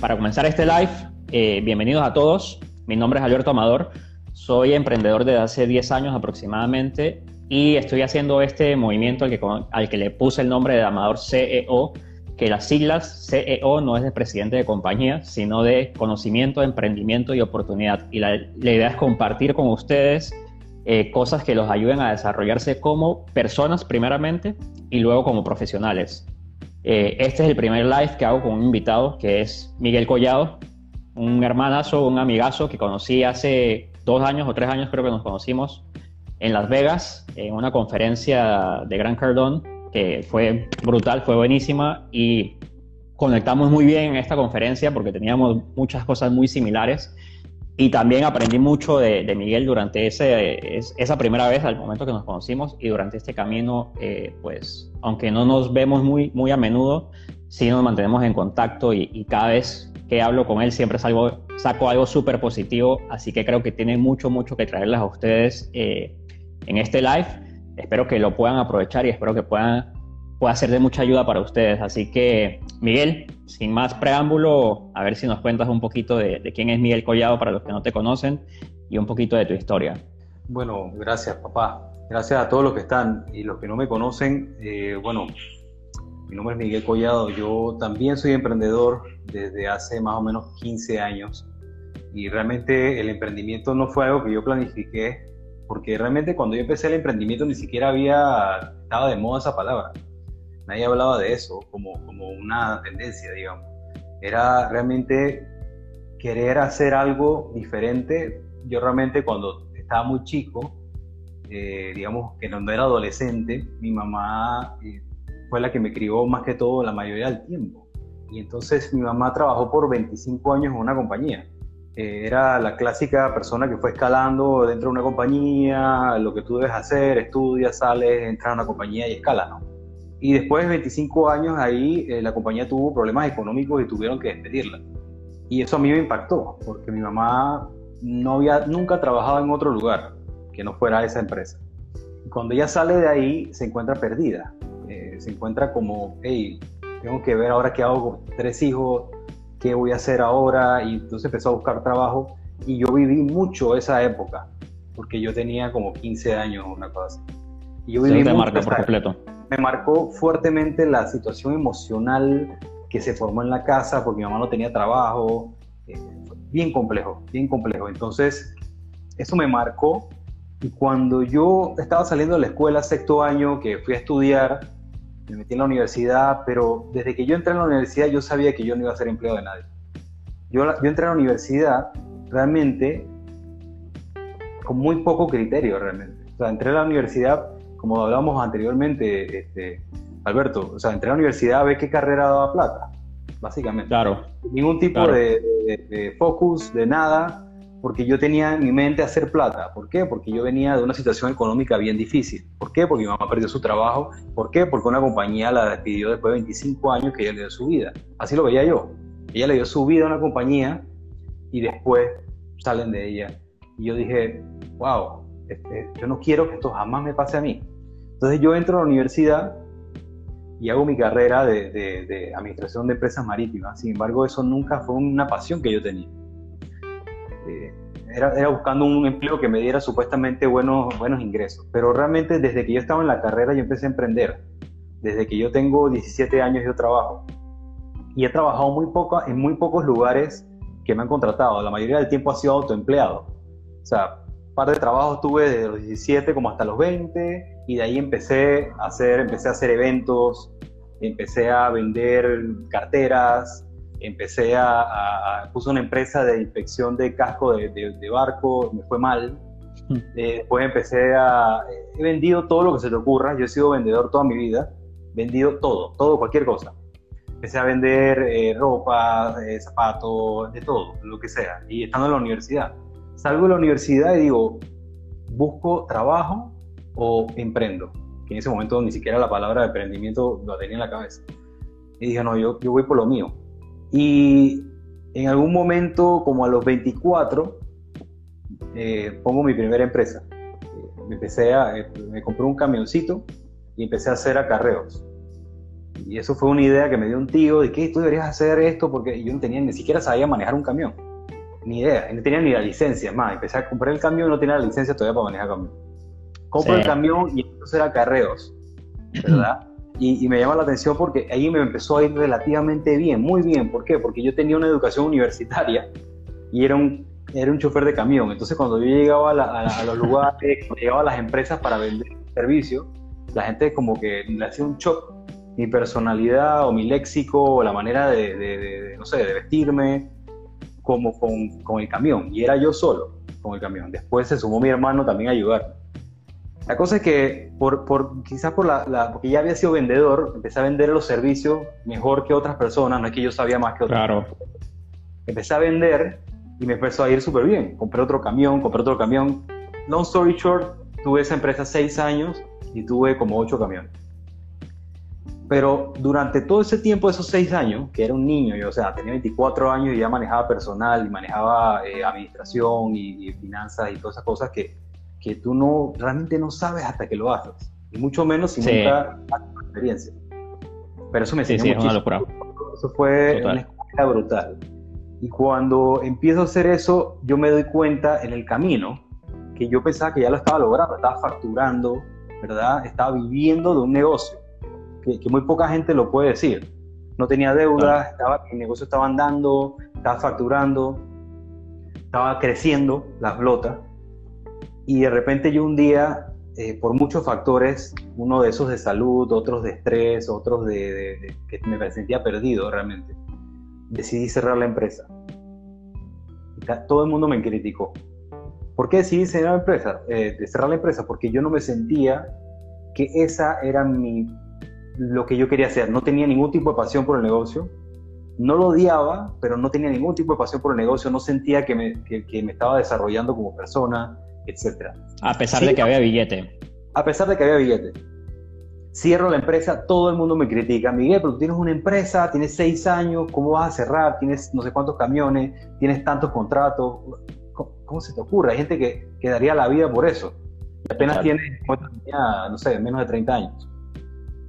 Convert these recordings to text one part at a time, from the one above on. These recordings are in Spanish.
para comenzar este live, eh, bienvenidos a todos. Mi nombre es Alberto Amador, soy emprendedor desde hace 10 años aproximadamente y estoy haciendo este movimiento al que, al que le puse el nombre de Amador CEO, que las siglas CEO no es de presidente de compañía, sino de conocimiento, emprendimiento y oportunidad. Y la, idea es compartir con ustedes eh, cosas que los ayuden a desarrollarse como personas primeramente y luego como profesionales. Eh, este es el primer live que hago con un invitado que es Miguel Collado, un hermanazo, un amigazo que conocí hace dos años o tres años, creo que nos conocimos en Las Vegas, en una conferencia de Gran Cardón, que fue brutal, fue buenísima y conectamos muy bien en esta conferencia porque teníamos muchas cosas muy similares y también aprendí mucho de, Miguel durante ese, esa primera vez, al momento que nos conocimos, y durante este camino, eh, pues, aunque no nos vemos muy, muy a menudo, sí nos mantenemos en contacto y, cada vez que hablo con él siempre salgo, saco algo súper positivo, así que creo que tiene mucho, mucho que traerles a ustedes eh, en este live. Espero que lo puedan aprovechar y espero que puedan pueda ser de mucha ayuda para ustedes. Así que, Miguel, sin más preámbulo, a ver si nos cuentas un poquito de, quién es Miguel Collado para los que no te conocen y un poquito de tu historia. Bueno, gracias, papá. Gracias a todos los que están y los que no me conocen. Eh, bueno, mi nombre es Miguel Collado. Yo también soy emprendedor desde hace más o menos 15 años. Y realmente el emprendimiento no fue algo que yo planifiqué, porque realmente cuando yo empecé el emprendimiento ni siquiera había estaba de moda esa palabra nadie hablaba de eso como, como una tendencia, digamos. Era realmente querer hacer algo diferente. Yo realmente cuando estaba muy chico, eh, digamos que cuando era adolescente, mi mamá eh, fue la que me crió más que todo la mayoría del tiempo. Y entonces mi mamá trabajó por 25 años en una compañía. Eh, era la clásica persona que fue escalando dentro de una compañía, lo que tú debes hacer, estudias, sales, entras a una compañía y escala, ¿no? Y después de 25 años ahí, eh, la compañía tuvo problemas económicos y tuvieron que despedirla. Y eso a mí me impactó, porque mi mamá no había nunca trabajado en otro lugar que no fuera esa empresa. Cuando ella sale de ahí, se encuentra perdida. Eh, se encuentra como, hey, tengo que ver ahora qué hago con tres hijos, qué voy a hacer ahora. Y entonces empezó a buscar trabajo. Y yo viví mucho esa época, porque yo tenía como 15 años, una cosa así. Y yo viví te marca por completo me marcó fuertemente la situación emocional que se formó en la casa porque mi mamá no tenía trabajo. Eh, bien complejo, bien complejo. Entonces, eso me marcó. Y cuando yo estaba saliendo de la escuela, sexto año, que fui a estudiar, me metí en la universidad, pero desde que yo entré en la universidad yo sabía que yo no iba a ser empleado de nadie. Yo, yo entré a la universidad realmente con muy poco criterio, realmente. O sea, entré a la universidad como hablábamos anteriormente, este, Alberto, o sea, entré a la universidad a ver qué carrera daba plata, básicamente. Claro. Ningún tipo de, focus, de nada, porque yo tenía en mi mente hacer plata. ¿Por qué? Porque yo venía de una situación económica bien difícil. ¿Por qué? Porque mi mamá perdió su trabajo. ¿Por qué? Porque una compañía la despidió después de 25 años que ella le dio su vida. Así lo veía yo. Ella le dio su vida a una compañía y después salen de ella. Y yo dije, wow, este, yo no quiero que esto jamás me pase a mí. Entonces yo entro a la universidad y hago mi carrera de, administración de empresas marítimas. Sin embargo, eso nunca fue una pasión que yo tenía. Eh, era, buscando un empleo que me diera supuestamente buenos, buenos ingresos. Pero realmente desde que yo estaba en la carrera yo empecé a emprender. Desde que yo tengo 17 años yo trabajo. Y he trabajado muy poco, en muy pocos lugares que me han contratado. La mayoría del tiempo ha sido autoempleado. O sea, par de trabajos tuve desde los 17 como hasta los 20 y de ahí empecé a hacer, empecé a hacer eventos, empecé a vender carteras, empecé a, puse una empresa de inspección de casco de, de, barco, me fue mal. Hmm. Eh, después empecé a, he vendido todo lo que se te ocurra, yo he sido vendedor toda mi vida, vendido todo, todo, cualquier cosa. Empecé a vender eh, ropa, eh, zapatos, de todo, lo que sea, y estando en la universidad salgo de la universidad y digo, busco trabajo o emprendo, que en ese momento ni siquiera la palabra de emprendimiento lo tenía en la cabeza. Y dije, no, yo, yo voy por lo mío. Y en algún momento, como a los 24, eh, pongo mi primera empresa. Me empecé a, eh, me compré un camioncito y empecé a hacer acarreos. Y eso fue una idea que me dio un tío de que tú deberías hacer esto porque yo no tenía, ni siquiera sabía manejar un camión. Ni idea, no tenía ni la licencia. Más, empecé a comprar el camión y no tenía la licencia todavía para manejar camión. Compro el camión y entonces era carreos, ¿verdad? Y, y, me llama la atención porque ahí me empezó a ir relativamente bien, muy bien. ¿Por qué? Porque yo tenía una educación universitaria y era un, era un chofer de camión. Entonces cuando yo llegaba a, los lugares, cuando llegaba a las empresas para vender servicios, la gente como que le hacía un shock mi personalidad o mi léxico o la manera de, no sé, de vestirme como con, con, el camión. Y era yo solo con el camión. Después se sumó mi hermano también a ayudarme. La cosa es que, por, por quizás por la, porque ya había sido vendedor, empecé a vender los servicios mejor que otras personas, no es que yo sabía más que otras claro. Empecé a vender y me empezó a ir súper bien. Compré otro camión, compré otro camión. Long story short, tuve esa empresa seis años y tuve como ocho camiones. Pero durante todo ese tiempo, esos seis años, que era un niño, yo, o sea, tenía 24 años y ya manejaba personal y manejaba eh, administración y, finanzas y todas esas cosas que, que tú no, realmente no sabes hasta que lo haces. Y mucho menos si nunca has tenido experiencia. Pero eso me enseñó sí, muchísimo. Eso fue una escuela brutal. Y cuando empiezo a hacer eso, yo me doy cuenta en el camino que yo pensaba que ya lo estaba logrando, estaba facturando, ¿verdad? Estaba viviendo de un negocio que, muy poca gente lo puede decir. No tenía deudas, estaba, el negocio estaba andando, estaba facturando, estaba creciendo la flota. Y de repente yo un día, eh, por muchos factores, uno de esos de salud, otros de estrés, otros de, que me sentía perdido realmente, decidí cerrar la empresa. todo el mundo me criticó. ¿Por qué decidí cerrar la empresa? Eh, cerrar la empresa porque yo no me sentía que esa era mi lo que yo quería hacer. No tenía ningún tipo de pasión por el negocio. No lo odiaba, pero no tenía ningún tipo de pasión por el negocio. No sentía que me, que, me estaba desarrollando como persona, etc. A pesar de que había billete. A pesar de que había billete. Cierro la empresa, todo el mundo me critica. Miguel, pero tú tienes una empresa, tienes seis años, ¿cómo vas a cerrar? Tienes no sé cuántos camiones, tienes tantos contratos. ¿Cómo, se te ocurre? Hay gente que, que daría la vida por eso. Y apenas tiene, no sé, menos de 30 años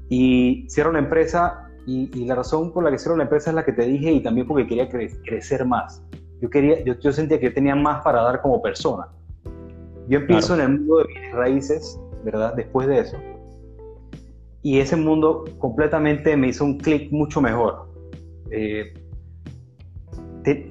y cierro la empresa y, la razón por la que cierro la empresa es la que te dije y también porque quería crecer más. Yo, quería, yo, yo, sentía que tenía más para dar como persona. Yo empiezo en el mundo de bienes raíces, ¿verdad? Después de eso. Y ese mundo completamente me hizo un clic mucho mejor. Eh,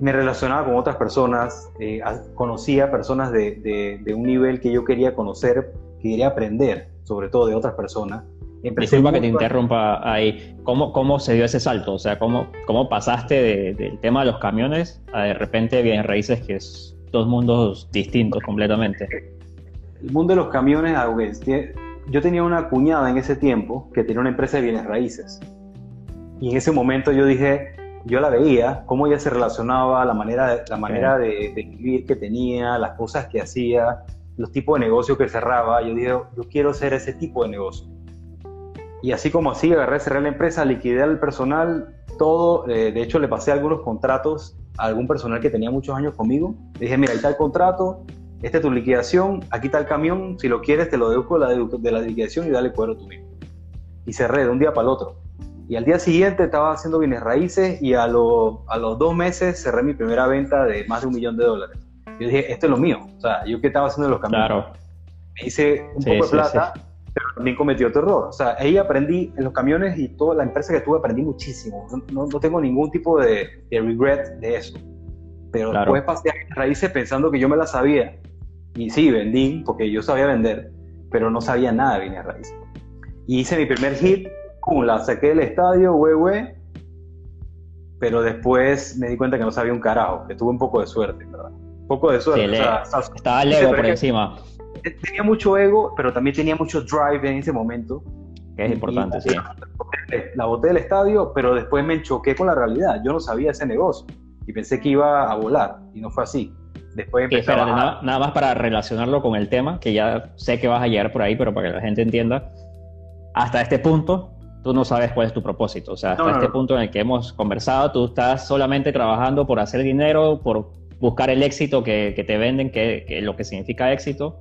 me relacionaba con otras personas, eh, conocía personas de, de, de un nivel que yo quería conocer, que quería aprender, sobre todo de otras personas Disculpa que te interrumpa ahí. ¿Cómo, ¿Cómo se dio ese salto? O sea, ¿cómo, cómo pasaste del tema de los camiones a de repente bienes raíces, que es dos mundos distintos completamente? El mundo de los camiones, yo tenía una cuñada en ese tiempo que tenía una empresa de bienes raíces. Y en ese momento yo dije, yo la veía, cómo ella se relacionaba, la manera, la manera de, de vivir que tenía, las cosas que hacía, los tipos de negocios que cerraba. Yo dije, yo quiero ser ese tipo de negocio y así como así, agarré, cerré la empresa, liquidé al personal, todo. Eh, de hecho, le pasé algunos contratos a algún personal que tenía muchos años conmigo. Le dije, mira, ahí está el contrato, esta es tu liquidación, aquí está el camión, si lo quieres te lo deduzco de la, liquidación y dale cuero tú mismo. Y cerré de un día para el otro. Y al día siguiente estaba haciendo bienes raíces y a, a los dos meses cerré mi primera venta de más de un millón de dólares. Yo dije, esto es lo mío. O sea, yo que estaba haciendo los camiones. Claro. Me hice un poco de plata pero también cometió otro error. O sea, ahí aprendí en los camiones y toda la empresa que tuve aprendí muchísimo. No, no tengo ningún tipo de, de, regret de eso. Pero después pasé a raíces pensando que yo me la sabía. Y sí, vendí porque yo sabía vender, pero no sabía nada de bienes raíces. Y hice mi primer hit, pum, la saqué del estadio, güey, güey. Pero después me di cuenta que no sabía un carajo, que tuve un poco de suerte, ¿verdad? Un poco de suerte. estaba el ego por encima tenía mucho ego, pero también tenía mucho drive en ese momento. Que es importante, sí. La boté del estadio, pero después me choqué con la realidad. Yo no sabía ese negocio y pensé que iba a volar y no fue así. Después empecé nada, más para relacionarlo con el tema, que ya sé que vas a llegar por ahí, pero para que la gente entienda, hasta este punto tú no sabes cuál es tu propósito. O sea, hasta este punto en el que hemos conversado, tú estás solamente trabajando por hacer dinero, por buscar el éxito que, que te venden, que, que, lo que significa éxito,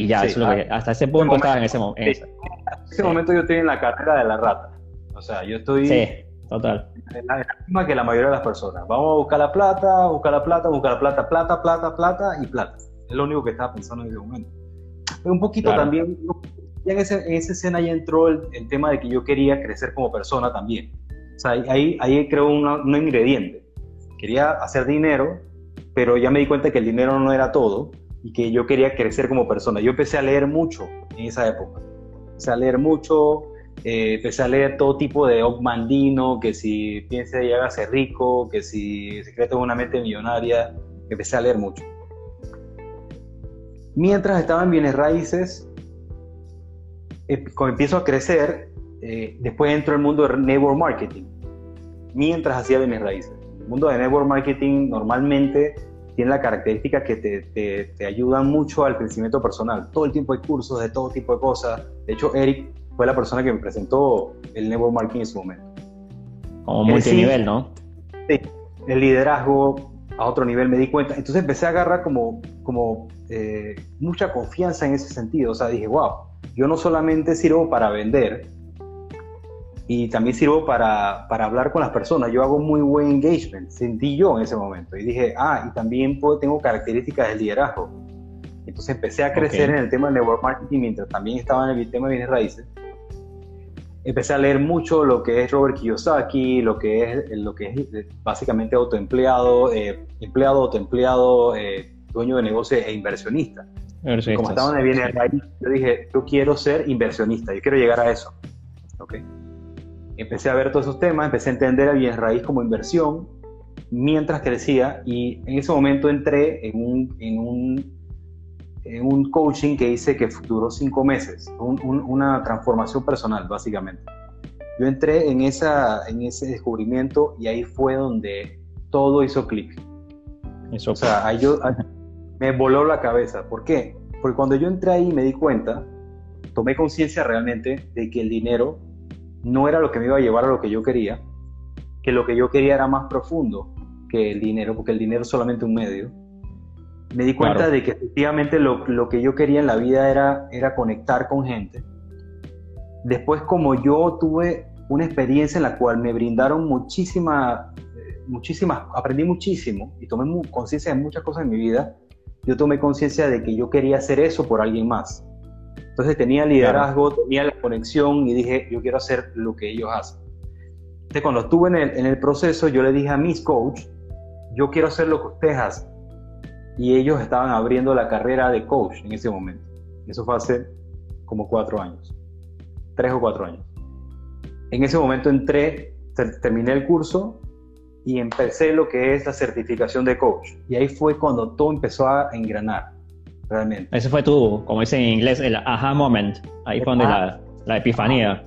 y ya, ah, hasta ese punto estaba en ese momento. En ese momento yo estoy en la carrera de la rata. O sea, yo estoy... Sí, total. En la, misma que la mayoría de las personas. Vamos a buscar la plata, buscar la plata, buscar la plata, plata, plata, plata y plata. Es lo único que estaba pensando en ese momento. Pero un poquito también, ya en, ese, en, esa escena ya entró el, el, tema de que yo quería crecer como persona también. O sea, ahí, ahí creo un ingrediente. Quería hacer dinero, pero ya me di cuenta que el dinero no era todo y que yo quería crecer como persona. Yo empecé a leer mucho en esa época. Empecé a leer mucho, eh, empecé a leer todo tipo de Ogmandino, que si piensa y hágase rico, que si secreto de una mente millonaria, empecé a leer mucho. Mientras estaba en bienes raíces, eh, cuando empiezo a crecer, eh, después entro el mundo de network marketing, mientras hacía bienes raíces. El mundo de network marketing normalmente tiene la característica que te, te, te, ayudan mucho al crecimiento personal. Todo el tiempo hay cursos de todo tipo de cosas. De hecho, Eric fue la persona que me presentó el network marketing en su momento. Como multinivel, ¿no? Sí, el liderazgo a otro nivel me di cuenta. Entonces empecé a agarrar como, como eh, mucha confianza en ese sentido. O sea, dije, wow, yo no solamente sirvo para vender, y también sirvo para, para, hablar con las personas. Yo hago muy buen engagement, sentí yo en ese momento. Y dije, ah, y también puedo, tengo características de liderazgo. Entonces empecé a crecer en el tema de network marketing mientras también estaba en el tema de bienes raíces. Empecé a leer mucho lo que es Robert Kiyosaki, lo que es, lo que es básicamente autoempleado, eh, empleado, autoempleado, eh, dueño de negocio e inversionista. Como estaba en el bienes raíces, yo dije, yo quiero ser inversionista, yo quiero llegar a eso. ¿okay? Empecé a ver todos esos temas, empecé a entender a bien raíz como inversión mientras crecía y en ese momento entré en un, en un, en un coaching que hice que duró cinco meses, una transformación personal básicamente. Yo entré en, esa, en ese descubrimiento y ahí fue donde todo hizo clic. O sea, ahí yo, me voló la cabeza. ¿Por qué? Porque cuando yo entré ahí me di cuenta, tomé conciencia realmente de que el dinero no era lo que me iba a llevar a lo que yo quería, que lo que yo quería era más profundo que el dinero, porque el dinero es solamente un medio. Me di cuenta de que efectivamente lo, lo, que yo quería en la vida era, era conectar con gente. Después, como yo tuve una experiencia en la cual me brindaron muchísima, muchísimas, aprendí muchísimo y tomé conciencia de muchas cosas en mi vida, yo tomé conciencia de que yo quería hacer eso por alguien más. Entonces tenía liderazgo, tenía la conexión y dije, yo quiero hacer lo que ellos hacen. Entonces cuando estuve en el, en el proceso, yo le dije a mis coach, yo quiero hacer lo que ustedes hacen. Y ellos estaban abriendo la carrera de coach en ese momento. Eso fue hace como cuatro años, tres o cuatro años. En ese momento entré, terminé el curso y empecé lo que es la certificación de coach. Y ahí fue cuando todo empezó a engranar realmente. Ese fue tu, como dicen en inglés, el aha moment. Ahí fue donde la, la, epifanía.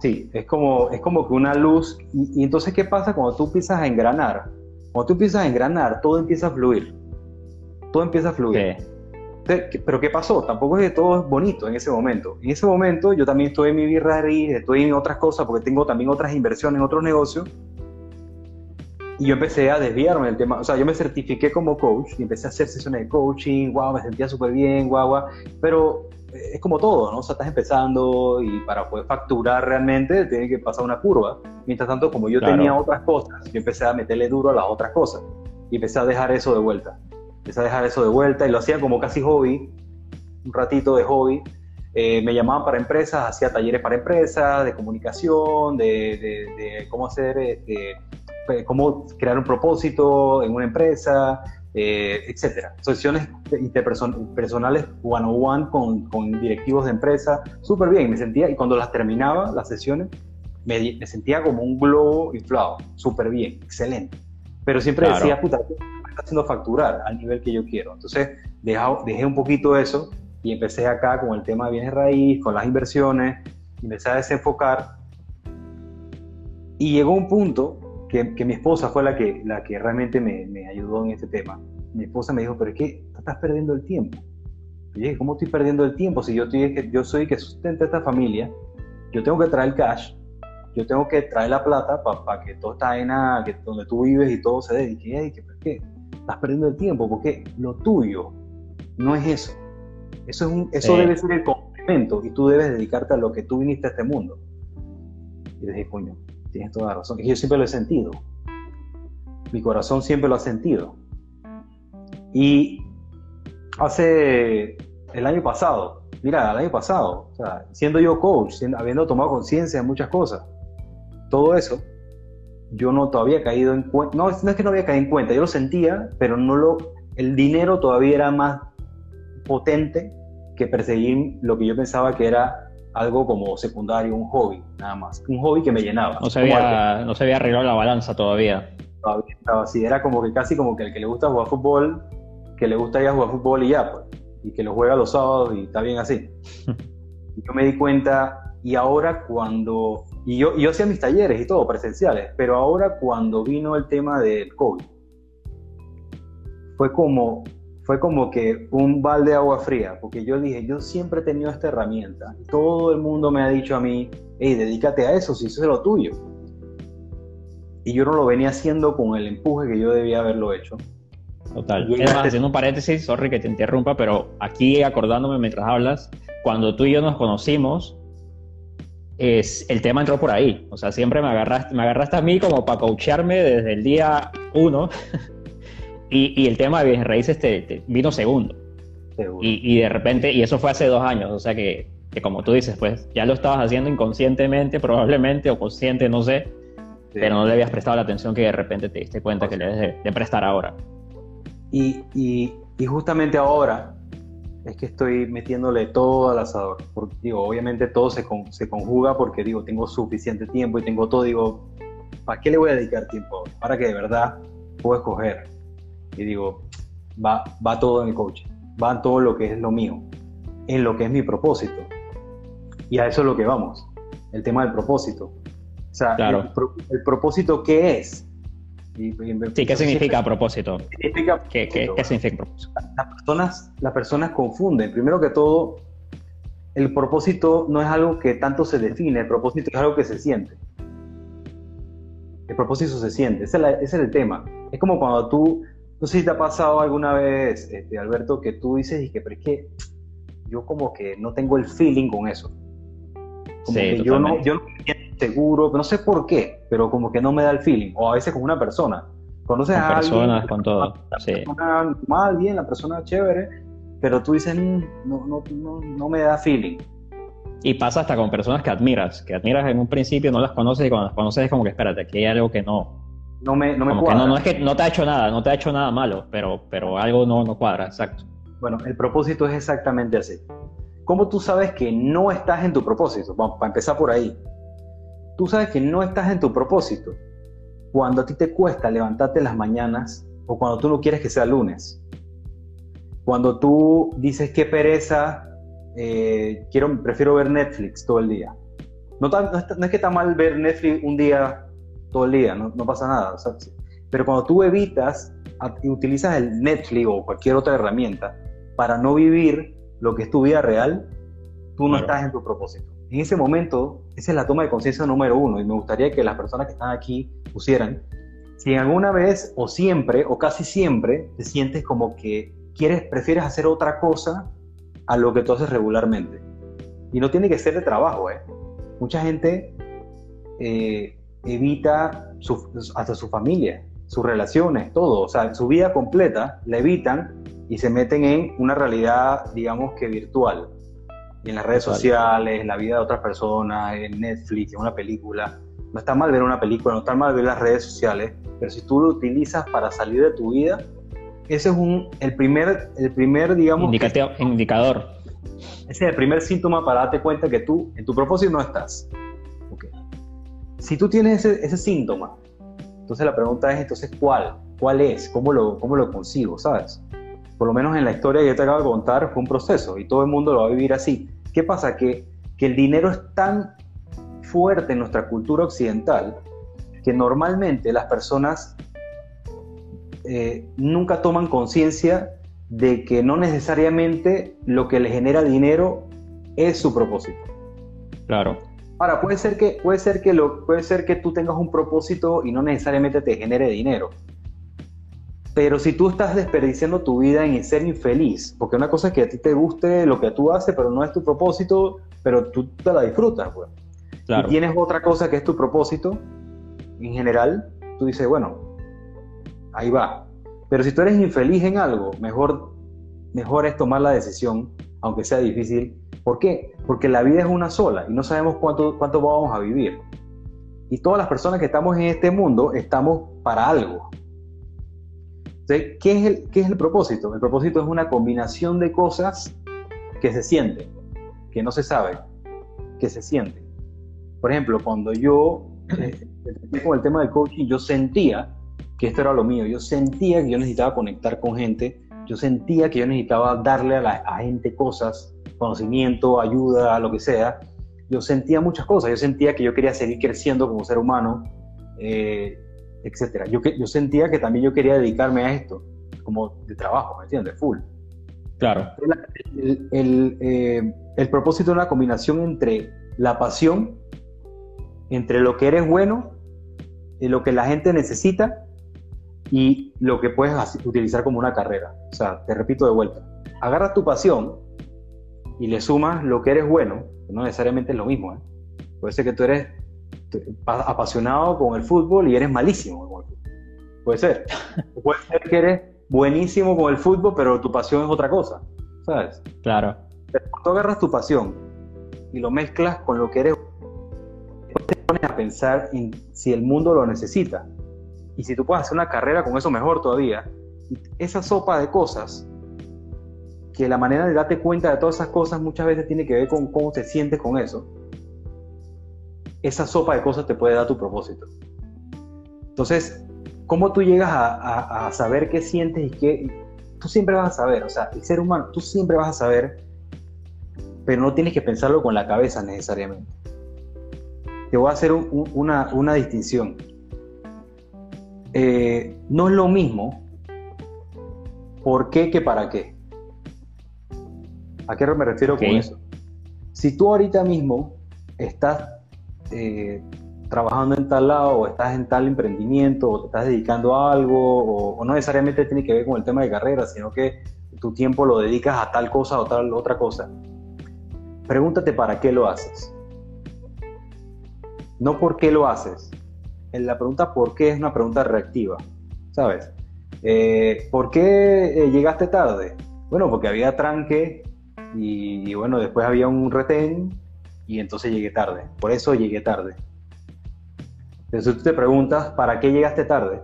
Sí, es como, es como que una luz. Y, entonces, ¿qué pasa cuando tú empiezas a engranar? Cuando tú empiezas a engranar, todo empieza a fluir. Todo empieza a fluir. Pero ¿qué pasó? Tampoco es que todo es bonito en ese momento. En ese momento yo también estoy en mi birra, estoy en otras cosas porque tengo también otras inversiones en otros negocios y yo empecé a desviarme del tema. O sea, yo me certifiqué como coach y empecé a hacer sesiones de coaching, wow, me sentía súper bien, guau, guau. Pero eh, es como todo, ¿no? O sea, estás empezando y para poder facturar realmente tiene que pasar una curva. Mientras tanto, como yo tenía otras cosas, yo empecé a meterle duro a las otras cosas y empecé a dejar eso de vuelta. Empecé a dejar eso de vuelta y lo hacía como casi hobby, un ratito de hobby. Eh, me llamaban para empresas, hacía talleres para empresas, de comunicación, de, de, cómo hacer este, cómo crear un propósito en una empresa, eh, etcétera. Sesiones interpersonales one on one con, con directivos de empresa, súper bien, me sentía, y cuando las terminaba, las sesiones, me, me sentía como un globo inflado, súper bien, excelente. Pero siempre decía, puta, me está haciendo facturar al nivel que yo quiero. Entonces dejé un poquito eso y empecé acá con el tema de bienes raíz, con las inversiones, y empecé a desenfocar. Y llegó un punto que, mi esposa fue la que, la que realmente me, me, ayudó en este tema. Mi esposa me dijo, pero es que estás perdiendo el tiempo. Y dije, ¿cómo estoy perdiendo el tiempo? Si yo, estoy, yo soy que sustenta esta familia, yo tengo que traer el cash, yo tengo que traer la plata para que todo está en que donde tú vives y todo se dé. Y dije, ¿por qué? Estás perdiendo el tiempo, porque lo tuyo no es eso. Eso, es un, eso debe ser el complemento y tú debes dedicarte a lo que tú viniste a este mundo. Y dije, coño, tienes toda la razón. Y yo siempre lo he sentido. Mi corazón siempre lo ha sentido. Y hace el año pasado, mira, el año pasado, siendo yo coach, habiendo tomado conciencia de muchas cosas, todo eso, yo no todavía caído en cuenta, no, no es que no había caído en cuenta, yo lo sentía, pero no lo, el dinero todavía era más potente que perseguir lo que yo pensaba que era algo como secundario, un hobby, nada más, un hobby que me llenaba. No se había, no se había arreglado la balanza todavía. Todavía estaba así, era como que casi como que el que le gusta jugar fútbol, que le gusta ir a jugar fútbol y ya, pues, y que lo juega los sábados y está bien así. yo me di cuenta, y ahora cuando y yo, yo hacía mis talleres y todo, presenciales, pero ahora cuando vino el tema del COVID, fue como, fue como que un balde de agua fría, porque yo dije, yo siempre he tenido esta herramienta. Todo el mundo me ha dicho a mí, hey, dedícate a eso, si eso es lo tuyo. Y yo no lo venía haciendo con el empuje que yo debía haberlo hecho. Total. Y haciendo un paréntesis, sorry que te interrumpa, pero aquí acordándome mientras hablas, cuando tú y yo nos conocimos, es, el tema entró por ahí. O sea, siempre me agarraste, me agarraste a mí como para coacharme desde el día uno. y, el tema de bienes raíces te, vino segundo. Y, de repente, y eso fue hace dos años. O sea que, como tú dices, pues ya lo estabas haciendo inconscientemente, probablemente, o consciente, no sé. Pero no le habías prestado la atención que de repente te diste cuenta que le debes de, prestar ahora. Y, y justamente ahora, es que estoy metiéndole todo al asador. Porque, digo, obviamente todo se, se conjuga porque digo, tengo suficiente tiempo y tengo todo. Digo, ¿para qué le voy a dedicar tiempo? Para que de verdad puedo escoger. Y digo, va, va todo en el coaching, va en todo lo que es lo mío, en lo que es mi propósito. Y a eso es lo que vamos, el tema del propósito. O sea, el, el propósito, ¿qué es? sí, ¿qué significa propósito? ¿Qué, significa propósito? Las personas, las personas confunden. Primero que todo, el propósito no es algo que tanto se define, el propósito es algo que se siente. El propósito se siente, ese es, el tema. Es como cuando tú, no sé si te ha pasado alguna vez, este, Alberto, que tú dices, y que, pero es que yo como que no tengo el feeling con eso. Como que yo no, yo no seguro, no sé por qué, pero como que no me da el feeling. O a veces con una persona. Conoces a personas, con todo. La persona mal, bien, la persona chévere, pero tú dices, mm, no, no, no, no me da feeling. Y pasa hasta con personas que admiras, que admiras en un principio, no las conoces y cuando las conoces es como que espérate, aquí hay algo que no. No me, no me cuadra. no, es que no te ha hecho nada, no te ha hecho nada malo, pero, pero algo no, no cuadra, exacto. Bueno, el propósito es exactamente así. ¿Cómo tú sabes que no estás en tu propósito? Vamos, para empezar por ahí tú sabes que no estás en tu propósito. Cuando a ti te cuesta levantarte las mañanas o cuando tú no quieres que sea lunes. Cuando tú dices qué pereza, eh, quiero, prefiero ver Netflix todo el día. No, es que está mal ver Netflix un día, todo el día, no, pasa nada. pero cuando tú evitas y utilizas el Netflix o cualquier otra herramienta para no vivir lo que es tu vida real, tú no estás en tu propósito en ese momento, esa es la toma de conciencia número uno y me gustaría que las personas que están aquí pusieran, si alguna vez o siempre o casi siempre te sientes como que quieres, prefieres hacer otra cosa a lo que tú haces regularmente. Y no tiene que ser de trabajo, ¿eh? Mucha gente eh, evita hasta su familia, sus relaciones, todo, o sea, su vida completa la evitan y se meten en una realidad, digamos que virtual en las redes sociales, en la vida de otras personas, en Netflix, en una película. No está mal ver una película, no está mal ver las redes sociales, pero si tú lo utilizas para salir de tu vida, ese es un, el, primer, el primer, digamos... indicador. Ese es el primer síntoma para darte cuenta que tú en tu propósito no estás. Si tú tienes ese, ese síntoma, entonces la pregunta es, entonces, ¿cuál? ¿Cuál es? ¿Cómo lo, consigo? ¿Sabes? por lo menos en la historia que yo te acabo de contar, fue un proceso y todo el mundo lo va a vivir así. ¿Qué pasa? Que, que el dinero es tan fuerte en nuestra cultura occidental que normalmente las personas eh, nunca toman conciencia de que no necesariamente lo que le genera dinero es su propósito. Claro. Ahora, puede ser que, puede ser que, lo, puede ser que tú tengas un propósito y no necesariamente te genere dinero. Pero si tú estás desperdiciando tu vida en ser infeliz, porque una cosa es que a ti te guste lo que tú haces, pero no es tu propósito, pero tú te la disfrutas, pues. y tienes otra cosa que es tu propósito, en general, tú dices, bueno, ahí va. Pero si tú eres infeliz en algo, mejor, mejor es tomar la decisión, aunque sea difícil. ¿Por qué? Porque la vida es una sola y no sabemos cuánto, cuánto vamos a vivir. Y todas las personas que estamos en este mundo estamos para algo. ¿qué es, el, ¿Qué es el propósito? El propósito es una combinación de cosas que se sienten, que no se sabe, que se sienten. Por ejemplo, cuando yo, eh, con el tema del coaching, yo sentía que esto era lo mío, yo sentía que yo necesitaba conectar con gente, yo sentía que yo necesitaba darle a la gente cosas, conocimiento, ayuda, lo que sea. Yo sentía muchas cosas, yo sentía que yo quería seguir creciendo como ser humano, eh, etcétera. Yo, yo sentía que también yo quería dedicarme a esto, como de trabajo, ¿me entiendes? Full. Claro. El, eh, el, propósito es una combinación entre la pasión, entre lo que eres bueno, y lo que la gente necesita y lo que puedes utilizar como una carrera. O sea, te repito de vuelta, agarras tu pasión y le sumas lo que eres bueno, no necesariamente es lo mismo. ¿eh? Puede ser que tú eres apasionado con el fútbol y eres malísimo con el fútbol. Puede ser. Puede ser que eres buenísimo con el fútbol, pero tu pasión es otra cosa, ¿sabes? Claro. tú agarras tu pasión y lo mezclas con lo que eres, te pones a pensar en si el mundo lo necesita. Y si tú puedes hacer una carrera con eso, mejor todavía. esa sopa de cosas, que la manera de darte cuenta de todas esas cosas muchas veces tiene que ver con cómo te sientes con eso. Esa sopa de cosas te puede dar tu propósito. Entonces, ¿Cómo tú llegas a, saber qué sientes y qué... Tú siempre vas a saber, o sea, el ser humano, tú siempre vas a saber, pero no tienes que pensarlo con la cabeza necesariamente. Te voy a hacer una, distinción. Eh, no es lo mismo por qué que para qué. ¿A qué me refiero con eso? Si tú ahorita mismo estás eh, trabajando en tal lado o estás en tal emprendimiento o te estás dedicando a algo o, no necesariamente tiene que ver con el tema de carrera, sino que tu tiempo lo dedicas a tal cosa o tal otra cosa. Pregúntate para qué lo haces. No por qué lo haces. La pregunta por qué es una pregunta reactiva, ¿sabes? Eh, ¿Por qué eh, llegaste tarde? Bueno, porque había tranque y, y bueno, después había un retén y entonces llegué tarde. Por eso llegué tarde. Entonces tú te preguntas, ¿para qué llegaste tarde?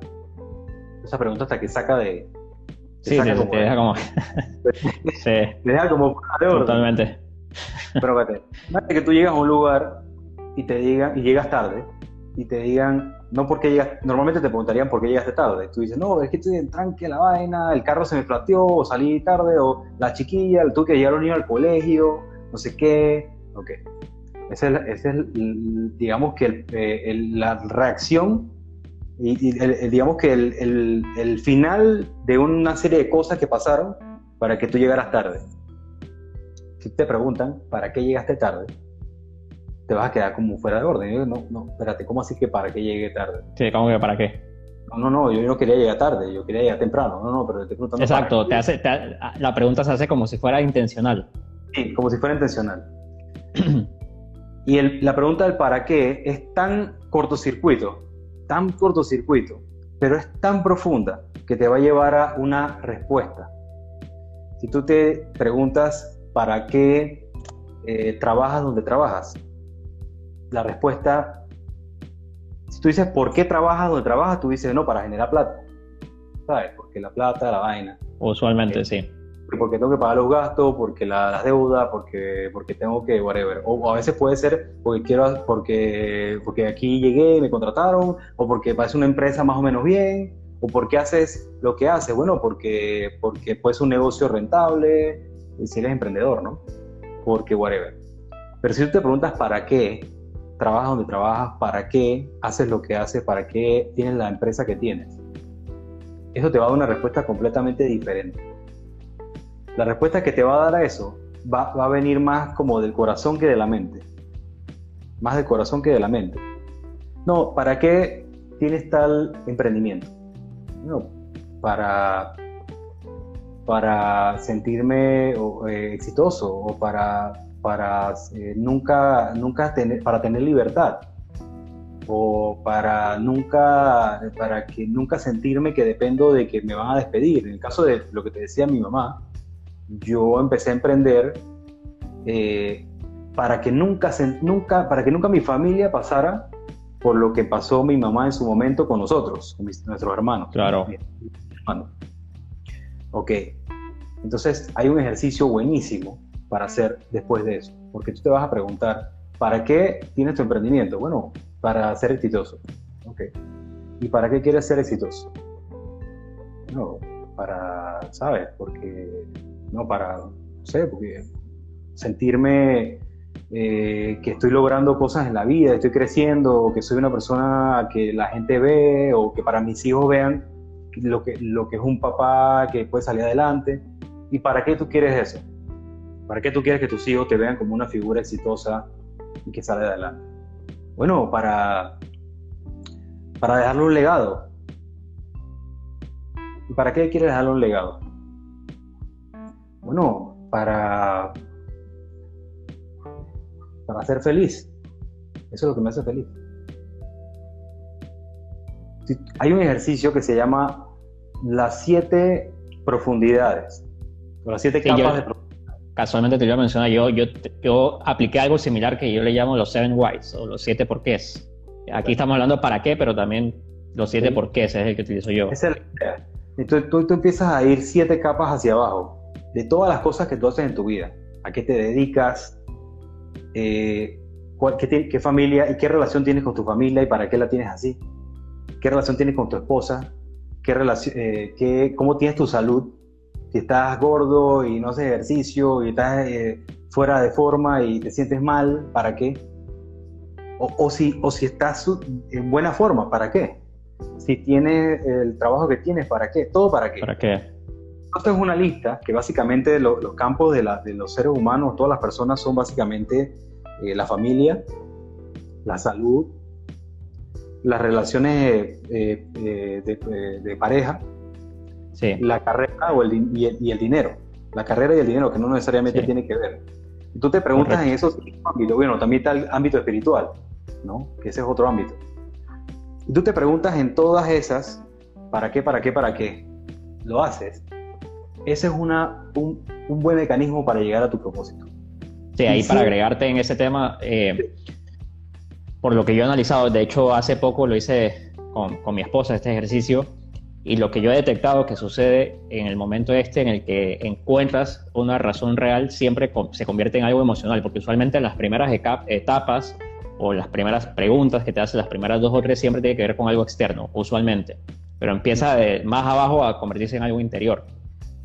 Esa pregunta hasta que saca de... Sí, te, deja como... sí. Te deja como... Totalmente. Pero fíjate, que tú llegas a un lugar y te digan, y llegas tarde, y te digan, no porque normalmente te preguntarían por qué llegaste tarde. Tú dices, no, es que estoy en tranque la vaina, el carro se me flateó, o salí tarde, o la chiquilla, tú que llegaron niño al colegio, no sé qué. Ok. Esa es, es digamos que eh, la reacción y, digamos que el, final de una serie de cosas que pasaron para que tú llegaras tarde. Si te preguntan, ¿para qué llegaste tarde? Te vas a quedar como fuera de orden. no, no, espérate, ¿cómo así que para qué llegué tarde? Sí, ¿cómo que para qué? No, no, no, yo no quería llegar tarde, yo quería llegar temprano. No, no, pero te. Exacto, te hace, la pregunta se hace como si fuera intencional. Sí, como si fuera intencional. Y la pregunta del para qué es tan cortocircuito, tan cortocircuito, pero es tan profunda que te va a llevar a una respuesta. Si tú te preguntas para qué eh, trabajas donde trabajas, la respuesta, si tú dices por qué trabajas donde trabajas, tú dices no, para generar plata. ¿Sabes? Porque la plata, la vaina. Usualmente, eh, sí porque tengo que pagar los gastos, porque la, las deudas, porque, porque tengo que, whatever. O, a veces puede ser porque quiero, porque, porque aquí llegué y me contrataron, o porque parece una empresa más o menos bien, o porque haces lo que haces. Bueno, porque, porque puede un negocio rentable, si eres emprendedor, ¿no? Porque, whatever. Pero si tú te preguntas para qué, trabajas donde trabajas, para qué haces lo que haces, para qué tienes la empresa que tienes, eso te va a dar una respuesta completamente diferente la respuesta que te va a dar a eso va, a venir más como del corazón que de la mente. Más del corazón que de la mente. No, ¿para qué tienes tal emprendimiento? No, para, para sentirme eh, exitoso o para, para eh, nunca, nunca tener, para tener libertad o para nunca, para que nunca sentirme que dependo de que me van a despedir. En el caso de lo que te decía mi mamá, yo empecé a emprender eh, para que nunca, nunca, para que nunca mi familia pasara por lo que pasó mi mamá en su momento con nosotros, con nuestros hermanos. Claro. Ok. Entonces hay un ejercicio buenísimo para hacer después de eso, porque tú te vas a preguntar, ¿para qué tienes tu emprendimiento? Bueno, para ser exitoso. Ok. ¿Y para qué quieres ser exitoso? No, para, ¿sabes? Porque, no, para, no sé, porque sentirme eh, que estoy logrando cosas en la vida, estoy creciendo, que soy una persona que la gente ve o que para mis hijos vean lo que, lo que es un papá que puede salir adelante. ¿Y para qué tú quieres eso? ¿Para qué tú quieres que tus hijos te vean como una figura exitosa y que sale adelante? Bueno, para, para dejarle un legado. ¿Y para qué quieres dejarle un legado? Bueno, para, para ser feliz. Eso es lo que me hace feliz. Hay un ejercicio que se llama las siete profundidades, o las siete capas de profundidad casualmente te iba a mencionar, yo, yo, yo apliqué algo similar que yo le llamo los seven whys o los siete porqués. Aquí estamos hablando para qué, pero también los siete porqués es el que utilizo yo. Es el, entonces tú, tú, empiezas a ir siete capas hacia abajo de todas las cosas que tú haces en tu vida. ¿A qué te dedicas? Eh, qué, qué, familia y qué relación tienes con tu familia y para qué la tienes así? ¿Qué relación tienes con tu esposa? ¿Qué relación, eh, qué, ¿Cómo tienes tu salud? Si estás gordo y no haces ejercicio y estás eh, fuera de forma y te sientes mal, ¿para qué? O, si, o si estás en buena forma, ¿para qué? Si tienes el trabajo que tienes, ¿para qué? Todo para qué. ¿Para qué? Esto es una lista que básicamente los campos de, de, los seres humanos, todas las personas son básicamente eh, la familia, la salud, las relaciones eh, de pareja, la carrera o el, y, el, dinero. La carrera y el dinero, que no necesariamente tiene que ver. Y tú te preguntas en esos ámbitos, bueno, también está el ámbito espiritual, ¿no? Que ese es otro ámbito. Y tú te preguntas en todas esas, ¿para qué, para qué, para qué? Lo haces. Ese es una, un, un buen mecanismo para llegar a tu propósito. Sí, ahí para agregarte en ese tema, eh, por lo que yo he analizado, de hecho hace poco lo hice con, con mi esposa, este ejercicio, y lo que yo he detectado que sucede en el momento este en el que encuentras una razón real siempre se convierte en algo emocional, porque usualmente las primeras etapas o las primeras preguntas que te hacen, las primeras dos o tres, siempre tiene que ver con algo externo, usualmente. Pero empieza de más abajo a convertirse en algo interior.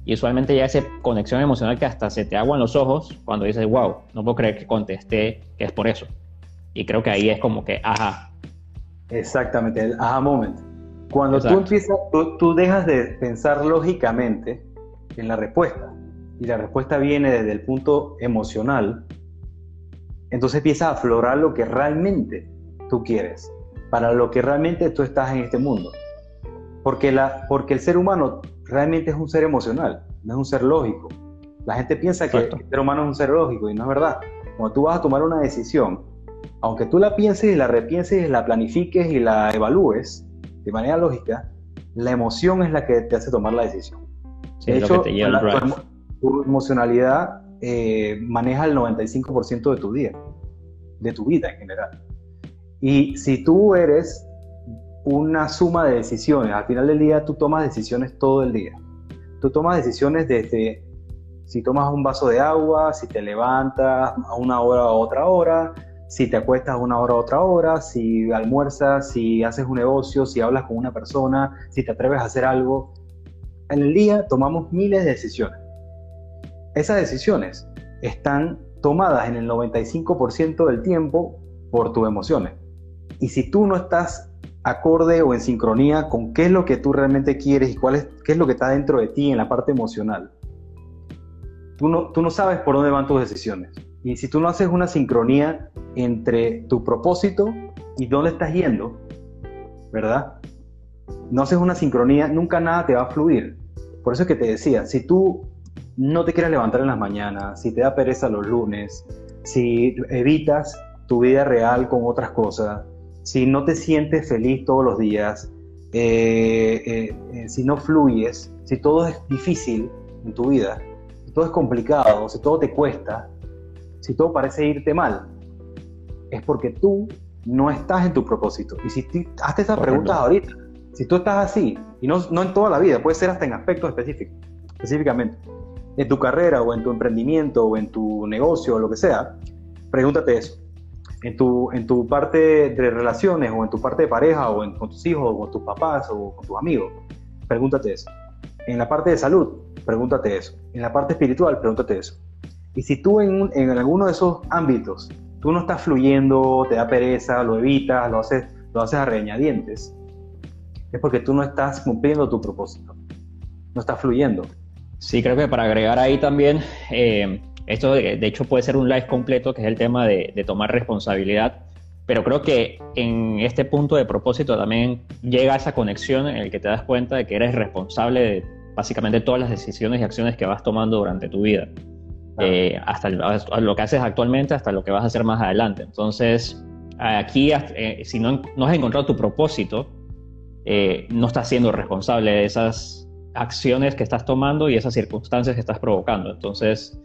Y usualmente ya esa conexión emocional que hasta se te aguan los ojos cuando dices, wow, no puedo creer que contesté que es por eso. Y creo que ahí es como que, ajá. Exactamente, el aha moment. Cuando tú empiezas, tú, dejas de pensar lógicamente en la respuesta y la respuesta viene desde el punto emocional, entonces empieza a aflorar lo que realmente tú quieres, para lo que realmente tú estás en este mundo. Porque, la, porque el ser humano realmente es un ser emocional, no es un ser lógico. La gente piensa que el ser humano es un ser lógico y no es verdad. Cuando tú vas a tomar una decisión, aunque tú la pienses y la repienses y la planifiques y la evalúes, de manera lógica, la emoción es la que te hace tomar la decisión. de hecho, tu, emocionalidad eh, maneja el 95% de tu día, de tu vida en general. Y si tú eres una suma de decisiones, al final del día tú tomas decisiones todo el día. Tú tomas decisiones desde si tomas un vaso de agua, si te levantas a una hora o otra hora, si te acuestas una hora a otra hora, si almuerzas, si haces un negocio, si hablas con una persona, si te atreves a hacer algo. En el día tomamos miles de decisiones. Esas decisiones están tomadas en el 95% del tiempo por tus emociones. Y si tú no estás acorde o en sincronía con qué es lo que tú realmente quieres y cuál es, qué es lo que está dentro de ti en la parte emocional, tú no, tú no sabes por dónde van tus decisiones. Y si tú no haces una sincronía entre tu propósito y dónde estás yendo, ¿verdad? No haces una sincronía, nunca nada te va a fluir. Por eso es que te decía, si tú no te quieres levantar en las mañanas, si te da pereza los lunes, si evitas tu vida real con otras cosas, si no te sientes feliz todos los días, eh, eh, eh, si no fluyes, si todo es difícil en tu vida, si todo es complicado, si todo te cuesta, si todo parece irte mal, es porque tú no estás en tu propósito. Y si hazte estas preguntas ahorita, si tú estás así, y no, no en toda la vida, puede ser hasta en aspectos específicos, específicamente, en tu carrera o en tu emprendimiento o en tu negocio o lo que sea, pregúntate eso. En tu, en tu parte de relaciones o en tu parte de pareja o con tus hijos o con tus papás o con tus amigos, pregúntate eso. En la parte de salud, pregúntate eso. En la parte espiritual, pregúntate eso. Y si tú en, en alguno de esos ámbitos, tú no estás fluyendo, te da pereza, lo evitas, lo haces, lo haces a reñadientes, es porque tú no estás cumpliendo tu propósito, no estás fluyendo. Sí, creo que para agregar ahí también, eh, esto de, hecho puede ser un live completo, que es el tema de, tomar responsabilidad, pero creo que en este punto de propósito también llega esa conexión en el que te das cuenta de que eres responsable de básicamente todas las decisiones y acciones que vas tomando durante tu vida. Eh, hasta lo que haces actualmente hasta lo que vas a hacer más adelante. Entonces, aquí, eh, si no, no, has encontrado tu propósito, no estás siendo responsable de esas acciones que estás tomando y esas circunstancias que estás provocando. Entonces,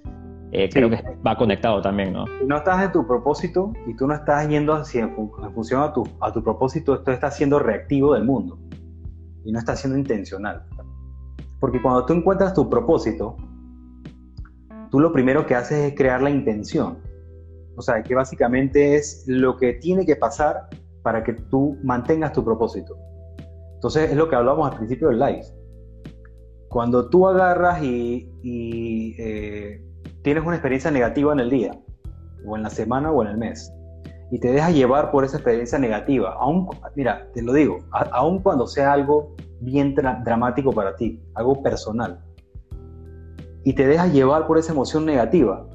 eh, creo que va conectado también, ¿no? Si no estás en tu propósito y tú no estás yendo así en, función a tu, a tu propósito, esto está siendo reactivo del mundo y no está siendo intencional. Porque cuando tú encuentras tu propósito, tú lo primero que haces es crear la intención. O sea, que básicamente es lo que tiene que pasar para que tú mantengas tu propósito. Entonces es lo que hablamos al principio del live cuando tú agarras y, eh, tienes una experiencia negativa en el día, o en la semana, o en el mes, y te dejas llevar por esa experiencia negativa, aún, mira, te lo digo, aun cuando sea algo bien dramático para ti, algo personal, y te dejas llevar por esa emoción negativa,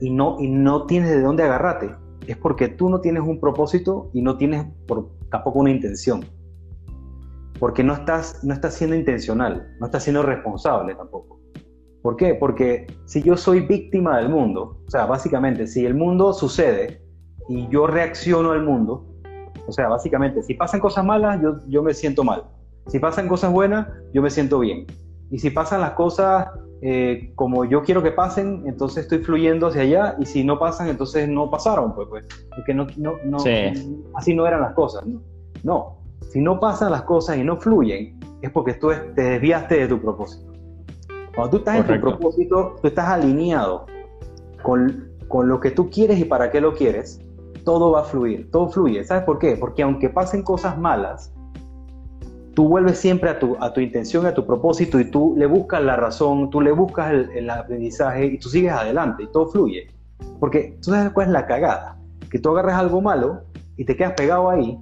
y no, y no tienes de dónde agarrarte, es porque tú no tienes un propósito y no tienes por, tampoco una intención porque no estás, no estás siendo intencional, no estás siendo responsable tampoco. ¿Por qué? Porque si yo soy víctima del mundo, o sea, básicamente, si el mundo sucede y yo reacciono al mundo, o sea, básicamente, si pasan cosas malas, yo, yo me siento mal. Si pasan cosas buenas, yo me siento bien. Y si pasan las cosas eh, como yo quiero que pasen, entonces estoy fluyendo hacia allá. Y si no pasan, entonces no pasaron, pues, pues porque no, no, no así no eran las cosas. ¿no? no, si no pasan las cosas y no fluyen, es porque tú te desviaste de tu propósito. Cuando tú estás en tu propósito, tú estás alineado con, con lo que tú quieres y para qué lo quieres, todo va a fluir, todo fluye. ¿Sabes por qué? Porque aunque pasen cosas malas, tú vuelves siempre a tu, a tu intención, a tu propósito y tú le buscas la razón, tú le buscas el, el, aprendizaje y tú sigues adelante y todo fluye. Porque tú sabes cuál es la cagada, que tú agarres algo malo y te quedas pegado ahí,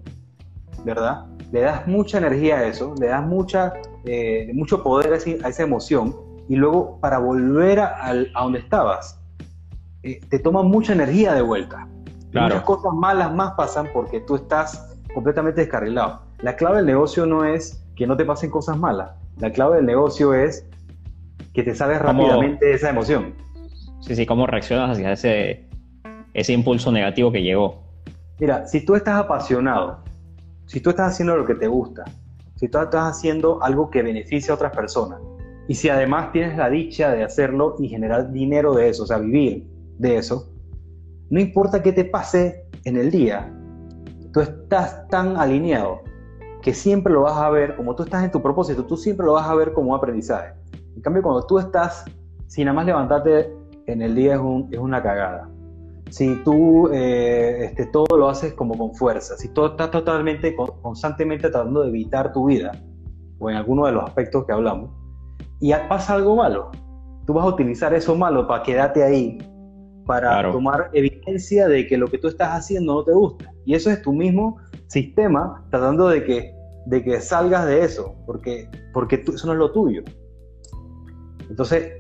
¿verdad? le das mucha energía a eso, le das mucha, eh, mucho poder a, esa emoción y luego para volver a, donde estabas, eh, te toma mucha energía de vuelta. Muchas cosas malas más pasan porque tú estás completamente descarrilado. La clave del negocio no es que no te pasen cosas malas, la clave del negocio es que te sabes rápidamente esa emoción. Sí, sí, cómo reaccionas hacia ese, ese impulso negativo que llegó. Mira, si tú estás apasionado si tú estás haciendo lo que te gusta, si tú estás haciendo algo que beneficia a otras personas, y si además tienes la dicha de hacerlo y generar dinero de eso, o sea, vivir de eso, no importa qué te pase en el día, tú estás tan alineado que siempre lo vas a ver, como tú estás en tu propósito, tú siempre lo vas a ver como un aprendizaje. En cambio, cuando tú estás sin nada más levantarte en el día es, es una cagada si tú eh, este, todo lo haces como con fuerza, si tú estás totalmente, constantemente tratando de evitar tu vida, o en alguno de los aspectos que hablamos, y pasa algo malo, tú vas a utilizar eso malo para quedarte ahí, para tomar evidencia de que lo que tú estás haciendo no te gusta. Y eso es tu mismo sistema tratando de que, de que salgas de eso, porque, porque eso no es lo tuyo. Entonces,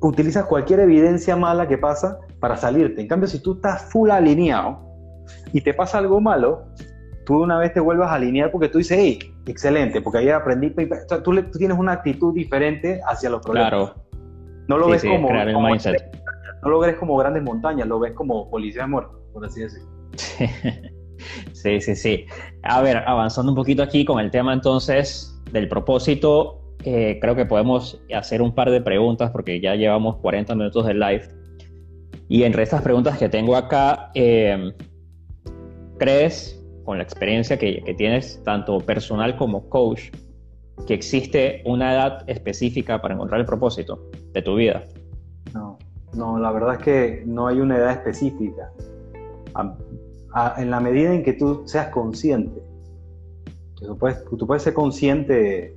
utilizas cualquier evidencia mala que pasa para salirte. En cambio, si tú estás full alineado y te pasa algo malo, tú una vez te vuelvas a alinear porque tú dices, hey, excelente, porque ahí aprendí, tú, tienes una actitud diferente hacia los problemas. Claro. No lo ves como, no lo ves como grandes montañas, lo ves como policías muertos, por así decirlo. Sí, sí, sí. A ver, avanzando un poquito aquí con el tema entonces del propósito, eh, creo que podemos hacer un par de preguntas porque ya llevamos 40 minutos de live. Y entre estas preguntas que tengo acá, eh, ¿crees, con la experiencia que, que tienes, tanto personal como coach, que existe una edad específica para encontrar el propósito de tu vida? No, no, la verdad es que no hay una edad específica. En la medida en que tú seas consciente, tú puedes, tú puedes ser consciente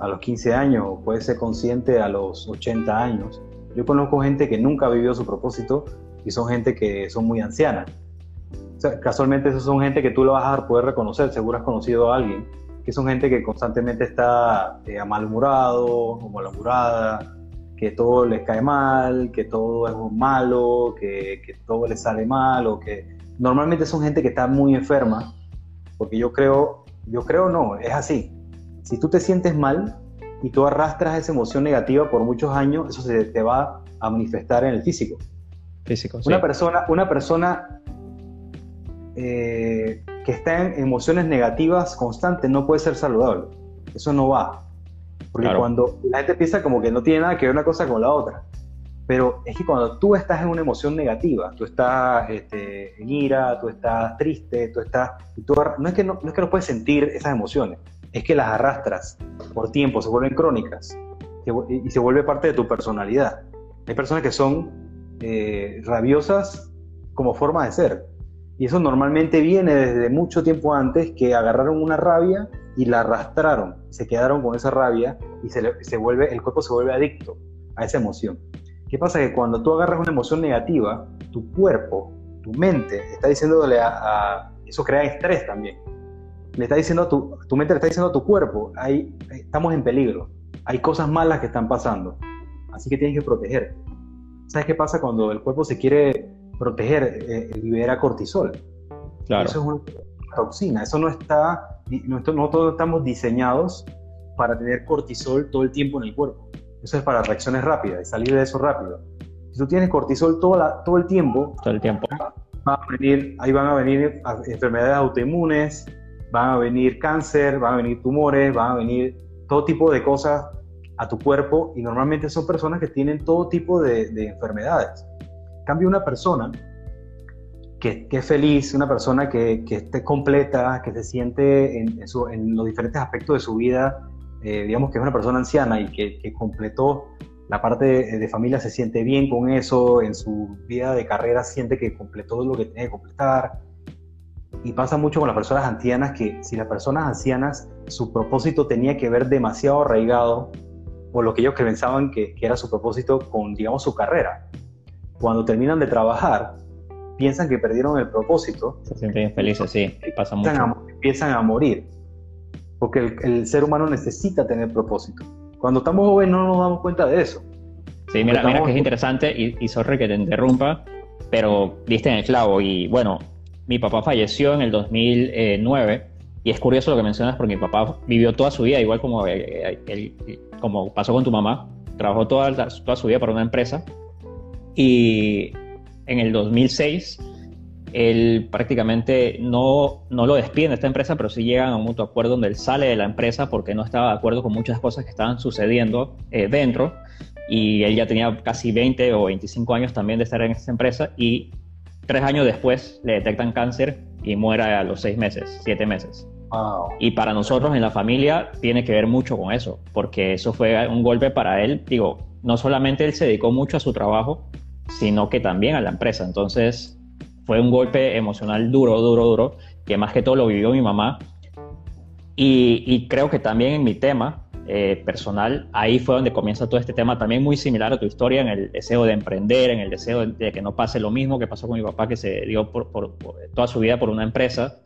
a los 15 años puedes ser consciente a los 80 años. Yo conozco gente que nunca vivió su propósito y son gente que son muy ancianas. casualmente esos son gente que tú lo vas a poder reconocer, seguro has conocido a alguien que son gente que constantemente está eh, malhumorado o malhumorada, que todo les cae mal, que todo es malo, que, que todo les sale mal, o que normalmente son gente que está muy enferma, porque yo creo, yo creo no, es así. Si tú te sientes mal y tú arrastras esa emoción negativa por muchos años, eso se te va a manifestar en el físico. Físico, Una persona, una persona eh, que está en emociones negativas constantes no puede ser saludable. Eso no va. Porque cuando la gente piensa como que no tiene nada que ver una cosa con la otra. Pero es que cuando tú estás en una emoción negativa, tú estás este, en ira, tú estás triste, tú estás... no, es que no, es que no puedes sentir esas emociones, es que las arrastras por tiempo, se vuelven crónicas y se vuelve parte de tu personalidad. Hay personas que son eh, rabiosas como forma de ser. Y eso normalmente viene desde mucho tiempo antes que agarraron una rabia y la arrastraron, se quedaron con esa rabia y se, vuelve, el cuerpo se vuelve adicto a esa emoción. ¿Qué pasa? Que cuando tú agarras una emoción negativa, tu cuerpo, tu mente, está diciéndole a, eso crea estrés también. Le está diciendo a tu, tu mente le está diciendo a tu cuerpo, ahí estamos en peligro, hay cosas malas que están pasando, así que tienes que protegerte. ¿Sabes qué pasa cuando el cuerpo se quiere proteger, eh, libera cortisol. Claro. Eso es una toxina, eso no está, no, no estamos diseñados para tener cortisol todo el tiempo en el cuerpo. Eso es para reacciones rápidas y salir de eso rápido. Si tú tienes cortisol todo, la, todo el tiempo, todo el tiempo. a venir, ahí van a venir enfermedades autoinmunes, van a venir cáncer, van a venir tumores, van a venir todo tipo de cosas a tu cuerpo y normalmente son personas que tienen todo tipo de, de enfermedades cambio, una persona que, que, es feliz, una persona que, que, esté completa, que se siente en, en, los diferentes aspectos de su vida, eh, digamos que es una persona anciana y que, completó la parte de, familia, se siente bien con eso, en su vida de carrera siente que completó lo que tenía que completar. Y pasa mucho con las personas ancianas que si las personas ancianas, su propósito tenía que ver demasiado arraigado por lo que ellos pensaban que, que era su propósito con, digamos, su carrera cuando terminan de trabajar, piensan que perdieron el propósito. Se sienten infelices, sí, pasa mucho. empiezan a morir, porque el, ser humano necesita tener propósito. Cuando estamos jóvenes no nos damos cuenta de eso. Sí, mira, mira que es interesante y, y sorry que te interrumpa, pero diste en el clavo y bueno, mi papá falleció en el 2009 y es curioso lo que mencionas porque mi papá vivió toda su vida igual como, eh, eh, como pasó con tu mamá, trabajó toda, toda su vida para una empresa y en el 2006 él prácticamente no, no lo despide de esta empresa, pero sí llegan a un mutuo acuerdo donde él sale de la empresa porque no estaba de acuerdo con muchas cosas que estaban sucediendo eh, dentro y él ya tenía casi 20 o 25 años también de estar en esta empresa y tres años después le detectan cáncer y muere a los seis meses, siete meses. Y para nosotros en la familia tiene que ver mucho con eso, porque eso fue un golpe para él. Digo, no solamente él se dedicó mucho a su trabajo, sino que también a la empresa. Entonces fue un golpe emocional duro, duro, duro, que más que todo lo vivió mi mamá. Y, creo que también en mi tema eh, personal, ahí fue donde comienza todo este tema, también muy similar a tu historia, en el deseo de emprender, en el deseo de, que no pase lo mismo que pasó con mi papá, que se dio por, toda su vida por una empresa.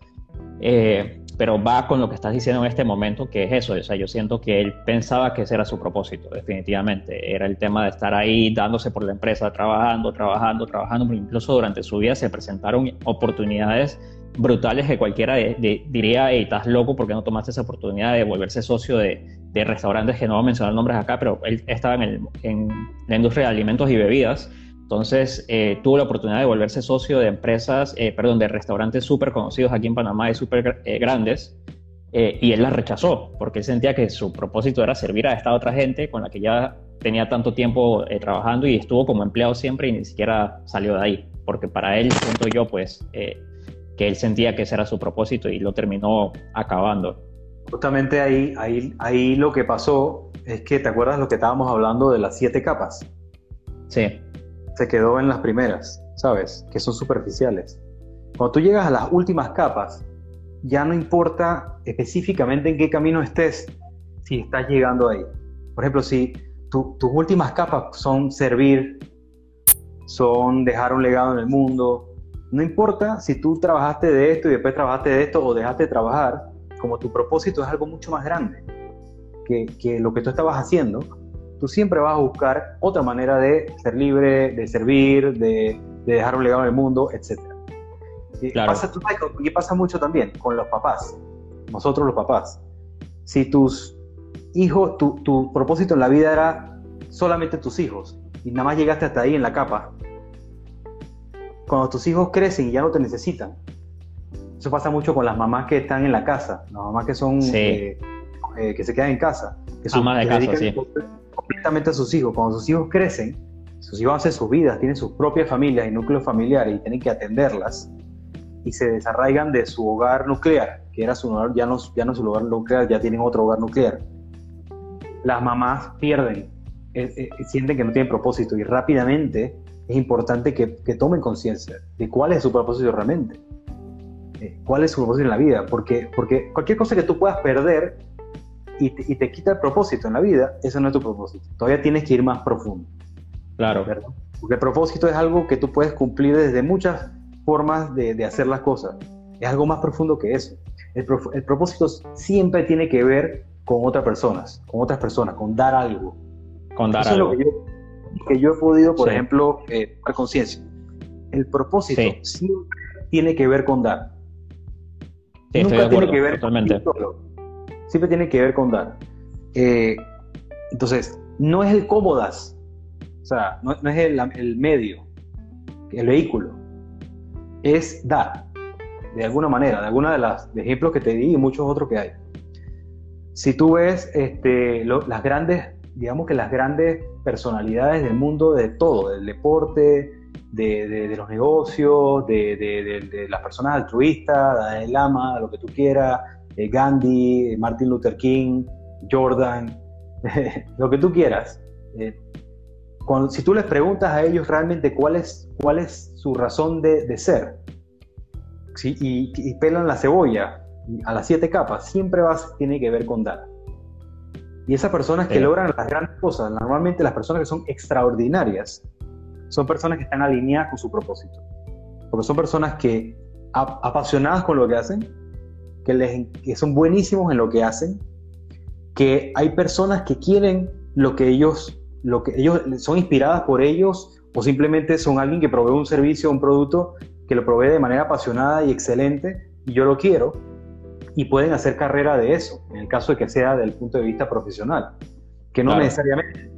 Eh, pero va con lo que estás diciendo en este momento, que es eso, o sea, yo siento que él pensaba que ese era su propósito, definitivamente, era el tema de estar ahí dándose por la empresa, trabajando, trabajando, trabajando, incluso durante su vida se presentaron oportunidades brutales que cualquiera diría, hey, estás loco porque no tomaste esa oportunidad de volverse socio de, restaurantes que no voy a mencionar nombres acá, pero él estaba en, en la industria de alimentos y bebidas, Entonces, eh, tuvo la oportunidad de volverse socio de empresas, eh, perdón, de restaurantes súper conocidos aquí en Panamá y súper eh, grandes, y él las rechazó, porque él sentía que su propósito era servir a esta otra gente con la que ya tenía tanto tiempo trabajando y estuvo como empleado siempre y ni siquiera salió de ahí, porque para él, siento yo, pues, que él sentía que ese era su propósito y lo terminó acabando. Justamente ahí, ahí, ahí lo que pasó es que, ¿te acuerdas lo que estábamos hablando de las siete capas? Sí se quedó en las primeras, ¿sabes? Que son superficiales. Cuando tú llegas a las últimas capas, ya no importa específicamente en qué camino estés, si estás llegando ahí. Por ejemplo, si tus últimas capas son servir, son dejar un legado en el mundo, no importa si tú trabajaste de esto y después trabajaste de esto o dejaste de trabajar, como tu propósito es algo mucho más grande que, que lo que tú estabas haciendo, tú siempre vas a buscar otra manera de ser libre, de servir, de, dejar un legado en el mundo, etc. Y pasa, pasa mucho también con los papás, nosotros los papás. Si tus hijos, tu, tu propósito en la vida era solamente tus hijos y nada más llegaste hasta ahí en la capa, cuando tus hijos crecen y ya no te necesitan, eso pasa mucho con las mamás que están en la casa, las mamás que son eh, eh, que se quedan en casa, que son, de casa, sí completamente a sus hijos. Cuando sus hijos crecen, sus hijos hacen sus vidas, tienen sus propias familias y núcleos familiares y tienen que atenderlas y se desarraigan de su hogar nuclear, que era su ya no, ya no su hogar nuclear, ya tienen otro hogar nuclear. Las mamás pierden, eh, eh, sienten que no tienen propósito y rápidamente es importante que, que tomen conciencia de cuál es su propósito realmente. Eh, cuál es su propósito en la vida, porque, porque cualquier cosa que tú puedas perder y te, quita el propósito en la vida, ese no es tu propósito. Todavía tienes que ir más profundo. Claro. Porque el propósito es algo que tú puedes cumplir desde muchas formas de, hacer las cosas. Es algo más profundo que eso. El, propósito siempre tiene que ver con otras personas, con otras personas, con dar algo. Con dar algo. Es lo que, yo, he podido, por ejemplo, eh, conciencia. El propósito siempre tiene que ver con dar. Nunca tiene que ver totalmente siempre tiene que ver con dar. Eh, entonces, no es el cómodas, o sea, no, es el, medio, el vehículo, es dar, de alguna manera, de alguna de las ejemplos que te di y muchos otros que hay. Si tú ves este, las grandes, digamos que las grandes personalidades del mundo de todo, del deporte, de, los negocios, de, las personas altruistas, de Lama, lo que tú quieras, eh, Gandhi, eh, Martin Luther King, Jordan, lo que tú quieras. Eh, si tú les preguntas a ellos realmente cuál es, cuál es su razón de, ser, y, pelan la cebolla a las siete capas, siempre vas, tiene que ver con dar. Y esas personas que logran las grandes cosas, normalmente las personas que son extraordinarias, son personas que están alineadas con su propósito. Porque son personas que, apasionadas con lo que hacen, que, les, que son buenísimos en lo que hacen, que hay personas que quieren lo que ellos, lo que ellos son inspiradas por ellos o simplemente son alguien que provee un servicio o un producto que lo provee de manera apasionada y excelente y yo lo quiero y pueden hacer carrera de eso, en el caso de que sea del punto de vista profesional, que no necesariamente.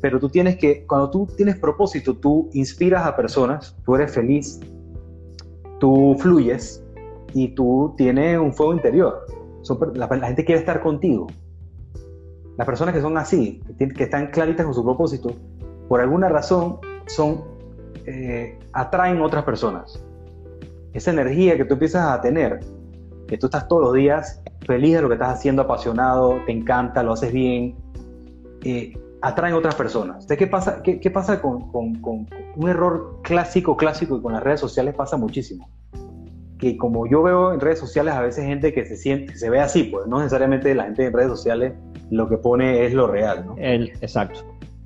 Pero tú tienes que, cuando tú tienes propósito, tú inspiras a personas, tú eres feliz, tú fluyes y tú tienes un fuego interior. la, gente quiere estar contigo. Las personas que son así, que, están claritas con su propósito, por alguna razón son eh, atraen otras personas. Esa energía que tú empiezas a tener, que tú estás todos los días feliz de lo que estás haciendo, apasionado, te encanta, lo haces bien, eh, atraen otras personas. ¿Qué pasa, qué, pasa con, un error clásico, clásico y con las redes sociales pasa muchísimo? Que como yo veo en redes sociales a veces gente que se siente, se ve así, pues no necesariamente la gente en redes sociales lo que pone es lo real, ¿no? El, exacto.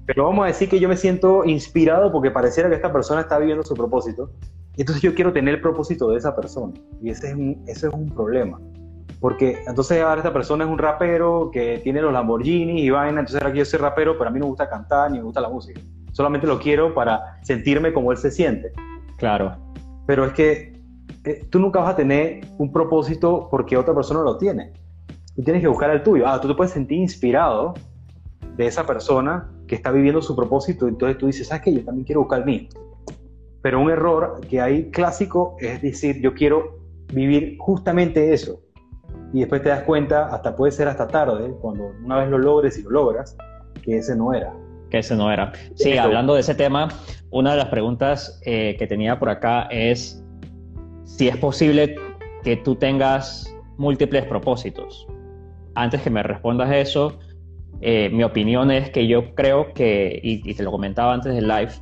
Pero vamos a decir que yo me siento inspirado porque pareciera que esta persona está viviendo su propósito. Entonces yo quiero tener el propósito de esa persona. Y ese es un, ese es un problema. Porque entonces ahora esta persona es un rapero que tiene los Lamborghini y vaina, entonces ahora quiero ser rapero, pero a mí no me gusta cantar ni me gusta la música. Solamente lo quiero para sentirme como él se siente. Claro. Pero es que eh, tú nunca vas a tener un propósito porque otra persona lo tiene. Tú tienes que buscar el tuyo. Ah, tú te puedes sentir inspirado de esa persona que está viviendo su propósito, entonces tú dices, ¿sabes qué? Yo también quiero buscar el mío. Pero un error que hay clásico es decir, yo quiero vivir justamente eso. Y después te das cuenta, hasta puede ser hasta tarde, cuando una vez lo logres y lo logras, que ese no era. Que ese no era. Sí, hablando de ese tema, una de las preguntas eh, que tenía por acá es si es posible que tú tengas múltiples propósitos. Antes que me respondas eso, eh, mi opinión es que yo creo que, y, te lo comentaba antes del live,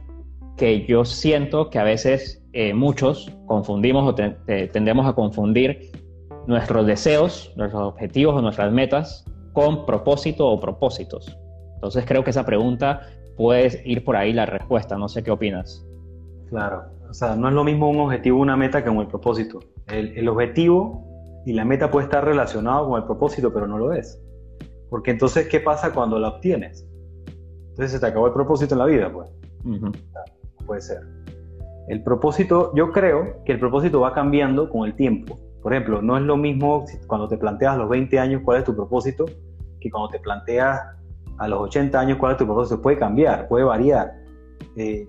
que yo siento que a veces eh, muchos confundimos o tendemos a confundir nuestros deseos, nuestros objetivos o nuestras metas con propósito o propósitos. Entonces creo que esa pregunta puede ir por ahí la respuesta. No sé qué opinas. Claro, o sea, no es lo mismo un objetivo o una meta que un propósito. El, el objetivo y la meta puede estar relacionado con el propósito, pero no lo es. Porque entonces, ¿qué pasa cuando la obtienes? Entonces se te acabó el propósito en la vida, pues. puede ser. El propósito, yo creo que el propósito va cambiando con el tiempo. Por ejemplo, no es lo mismo cuando te planteas a los 20 años cuál es tu propósito que cuando te planteas a los 80 años cuál es tu propósito. Puede cambiar, puede variar. Eh,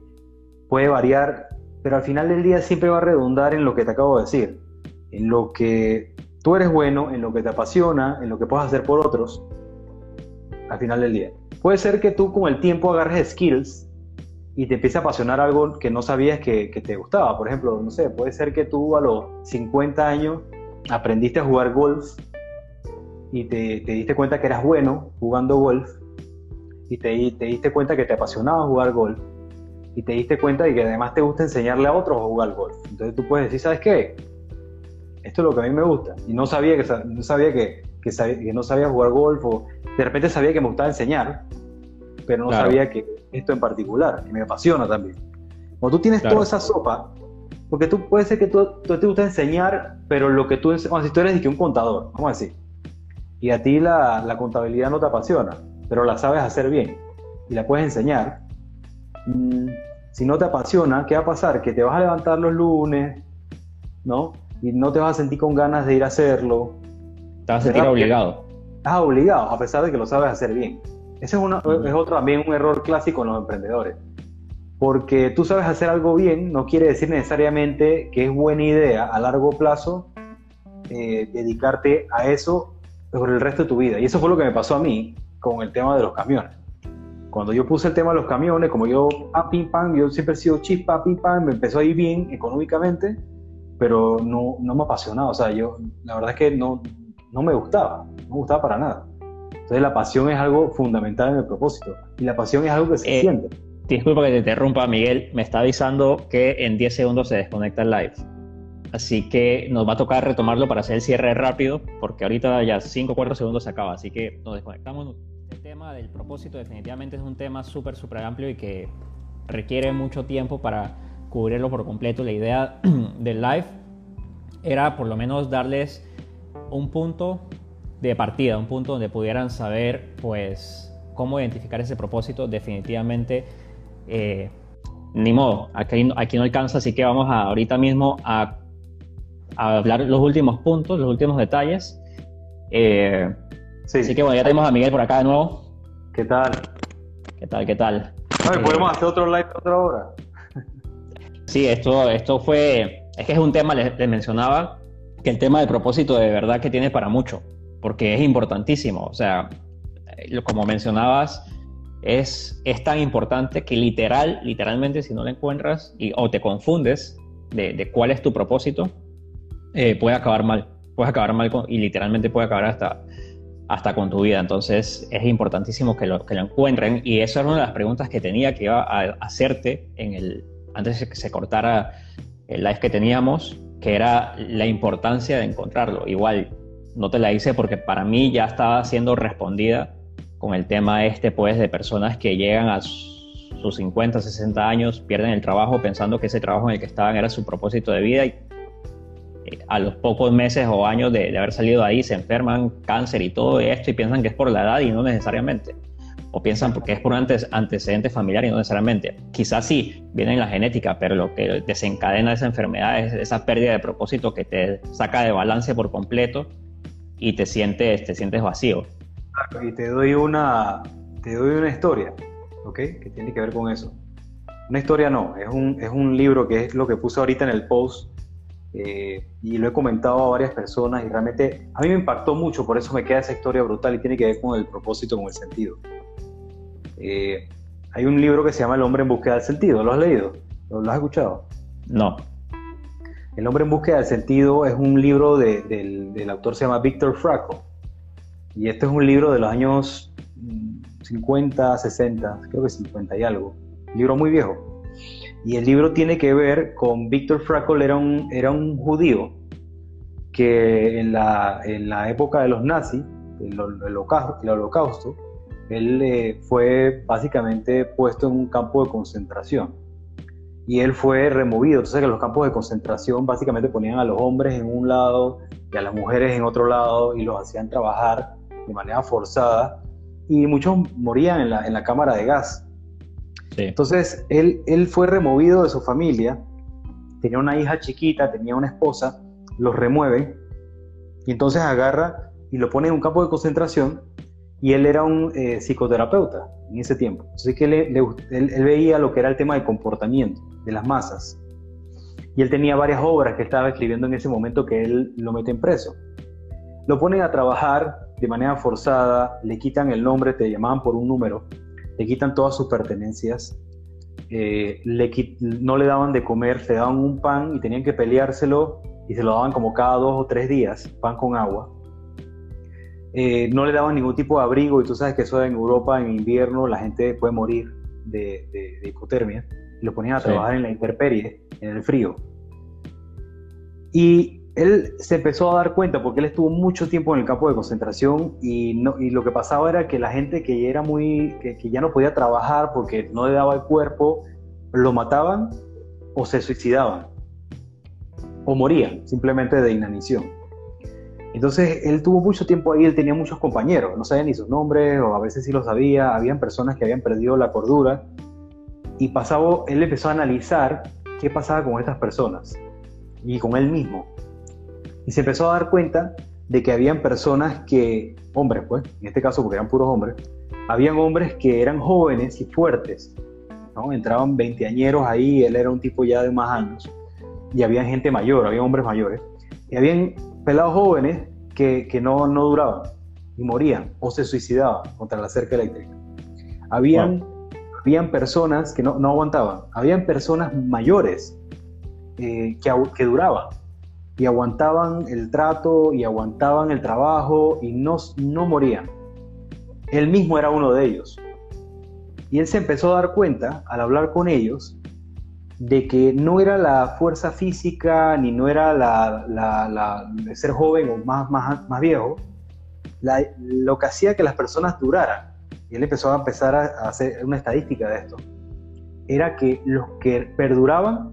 puede variar, pero al final del día siempre va a redundar en lo que te acabo de decir. En lo que tú eres bueno, en lo que te apasiona, en lo que puedes hacer por otros al final del día. Puede ser que tú con el tiempo agarres skills y te empiece a apasionar algo que no sabías que, te gustaba. Por ejemplo, no sé, puede ser que tú a los 50 años aprendiste a jugar golf y te, diste cuenta que eras bueno jugando golf y te, te, diste cuenta que te apasionaba jugar golf y te diste cuenta de que además te gusta enseñarle a otros a jugar golf. Entonces tú puedes decir, ¿sabes qué? Esto es lo que a mí me gusta. Y no sabía que, no sabía que, que, no sabía jugar golf o de repente sabía que me gustaba enseñar, pero no sabía que esto en particular, que me apasiona también. Cuando tú tienes toda esa sopa, porque tú puede ser que tú, te gusta enseñar, pero lo que tú, bueno, si tú eres que un contador, vamos a decir, y a ti la, la, contabilidad no te apasiona, pero la sabes hacer bien y la puedes enseñar, mm, si no te apasiona, ¿qué va a pasar? Que te vas a levantar los lunes, ¿no? Y no te vas a sentir con ganas de ir a hacerlo. Te vas a sentir obligado estás obligado, a pesar de que lo sabes hacer bien. Ese es, es otro también un error clásico en los emprendedores. Porque tú sabes hacer algo bien, no quiere decir necesariamente que es buena idea a largo plazo eh, dedicarte a eso por el resto de tu vida. Y eso fue lo que me pasó a mí con el tema de los camiones. Cuando yo puse el tema de los camiones, como yo, ah, pim, pam, yo siempre he sido chispa, pim, pam, me empezó a ir bien económicamente, pero no, no me apasionaba. O sea, yo, la verdad es que no, no me gustaba, no me gustaba para nada. Entonces la pasión es algo fundamental en el propósito y la pasión es algo que se eh, siente. Disculpa que te interrumpa, Miguel, me está avisando que en 10 segundos se desconecta el live. Así que nos va a tocar retomarlo para hacer el cierre rápido, porque ahorita ya 5 o 4 segundos se acaba, así que nos desconectamos. Tema del propósito definitivamente es un tema súper, súper amplio y que requiere mucho tiempo para cubrirlo por completo. La idea del live era por lo menos darles un punto de partida, un punto donde pudieran saber pues cómo identificar ese propósito, definitivamente eh, ni modo, aquí, aquí no alcanza, así que vamos a, ahorita mismo a, hablar los últimos puntos, los últimos detalles. Eh, Así que bueno, ya tenemos a Miguel por acá de nuevo. ¿Qué tal? ¿Qué tal? ¿Qué tal? ¿Podemos hacer otro live otra hora? sí, esto, esto fue, es que es un tema, les mencionaba, que el tema del propósito de verdad que tiene para mucho, porque es importantísimo. O sea, eh, como mencionabas, es, es tan importante que literal, literalmente, si no lo encuentras y, o te confundes de, cuál es tu propósito, eh, puede acabar mal. Puede acabar mal y literalmente puede acabar hasta, hasta con tu vida. Entonces es importantísimo que lo, encuentren. Y esa es una de las preguntas que tenía que iba a hacerte en el, antes de que se cortara el live que teníamos que era la importancia de encontrarlo. Igual, no te la hice porque para mí ya estaba siendo respondida con el tema este, pues, de personas que llegan a sus 50, 60 años, pierden el trabajo pensando que ese trabajo en el que estaban era su propósito de vida y a los pocos meses o años de, haber salido ahí se enferman, cáncer y todo esto y piensan que es por la edad y no necesariamente o piensan porque es por un antecedente familiar y no necesariamente. Quizás sí, viene en la genética, pero lo que desencadena esa enfermedad es esa pérdida de propósito que te saca de balance por completo y te sientes, te sientes vacío. Y te doy una, te doy una historia, ¿ok? Que tiene que ver con eso. Una historia no, es un, es un libro que es lo que puse ahorita en el post eh, y lo he comentado a varias personas y realmente a mí me impactó mucho, por eso me queda esa historia brutal y tiene que ver con el propósito, con el sentido. Eh, hay un libro que se llama El hombre en búsqueda del sentido, ¿lo has leído? ¿Lo, has escuchado? No. El hombre en búsqueda del sentido es un libro del, del, autor se llama Víctor Frankl y este es un libro de los años 50, 60, creo que 50 y algo, un libro muy viejo y el libro tiene que ver con Víctor Frankl, era un, judío que en la, época de los nazis, el, el holocausto, él eh, fue básicamente puesto en un campo de concentración y él fue removido. Entonces que los campos de concentración básicamente ponían a los hombres en un lado y a las mujeres en otro lado y los hacían trabajar de manera forzada y muchos morían en la cámara de gas. Entonces, él, él fue removido de su familia, tenía una hija chiquita, tenía una esposa, los remueve y entonces agarra y lo pone en un campo de concentración y él era un eh, psicoterapeuta en ese tiempo. Así que él, veía lo que era el tema de comportamiento de las masas. Y él tenía varias obras que estaba escribiendo en ese momento que él lo mete en preso. Lo ponen a trabajar de manera forzada, le quitan el nombre, te llamaban por un número, le quitan todas sus pertenencias, eh, le no le daban de comer, le daban un pan y tenían que peleárselo y se lo daban como cada dos o tres días, pan con agua. Eh, no le daban ningún tipo de abrigo y tú sabes que eso en Europa en invierno la gente puede morir de, hipotermia. Y lo ponían a trabajar en la intemperie, en el frío. Y él se empezó a dar cuenta porque él estuvo mucho tiempo en el campo de concentración y, lo que pasaba era que la gente que era muy que, ya no podía trabajar porque no le daba el cuerpo lo mataban o se suicidaban o morían simplemente de inanición. Entonces él tuvo mucho tiempo ahí él tenía muchos compañeros no sabía ni sus nombres o a veces sí lo sabía habían personas que habían perdido la cordura y pasaba él empezó a analizar qué pasaba con estas personas y con él mismo y se empezó a dar cuenta de que habían personas que, hombres pues, en este caso porque eran puros hombres, habían hombres que eran jóvenes y fuertes, ¿no? Entraban veinteañeros ahí, él era un tipo ya de más años, y había gente mayor, había hombres mayores, y habían pelados jóvenes que, que no, no duraban y morían o se suicidaban contra la cerca eléctrica. Habían, habían personas que no, no aguantaban, habían personas mayores eh, que, que duraban y aguantaban el trato y aguantaban el trabajo y no, no morían. Él mismo era uno de ellos. Y él se empezó a dar cuenta, al hablar con ellos, de que no era la fuerza física, ni no era la, de ser joven o más, más, más viejo, lo que hacía que las personas duraran. Y él empezó a empezar a hacer una estadística de esto. Era que los que perduraban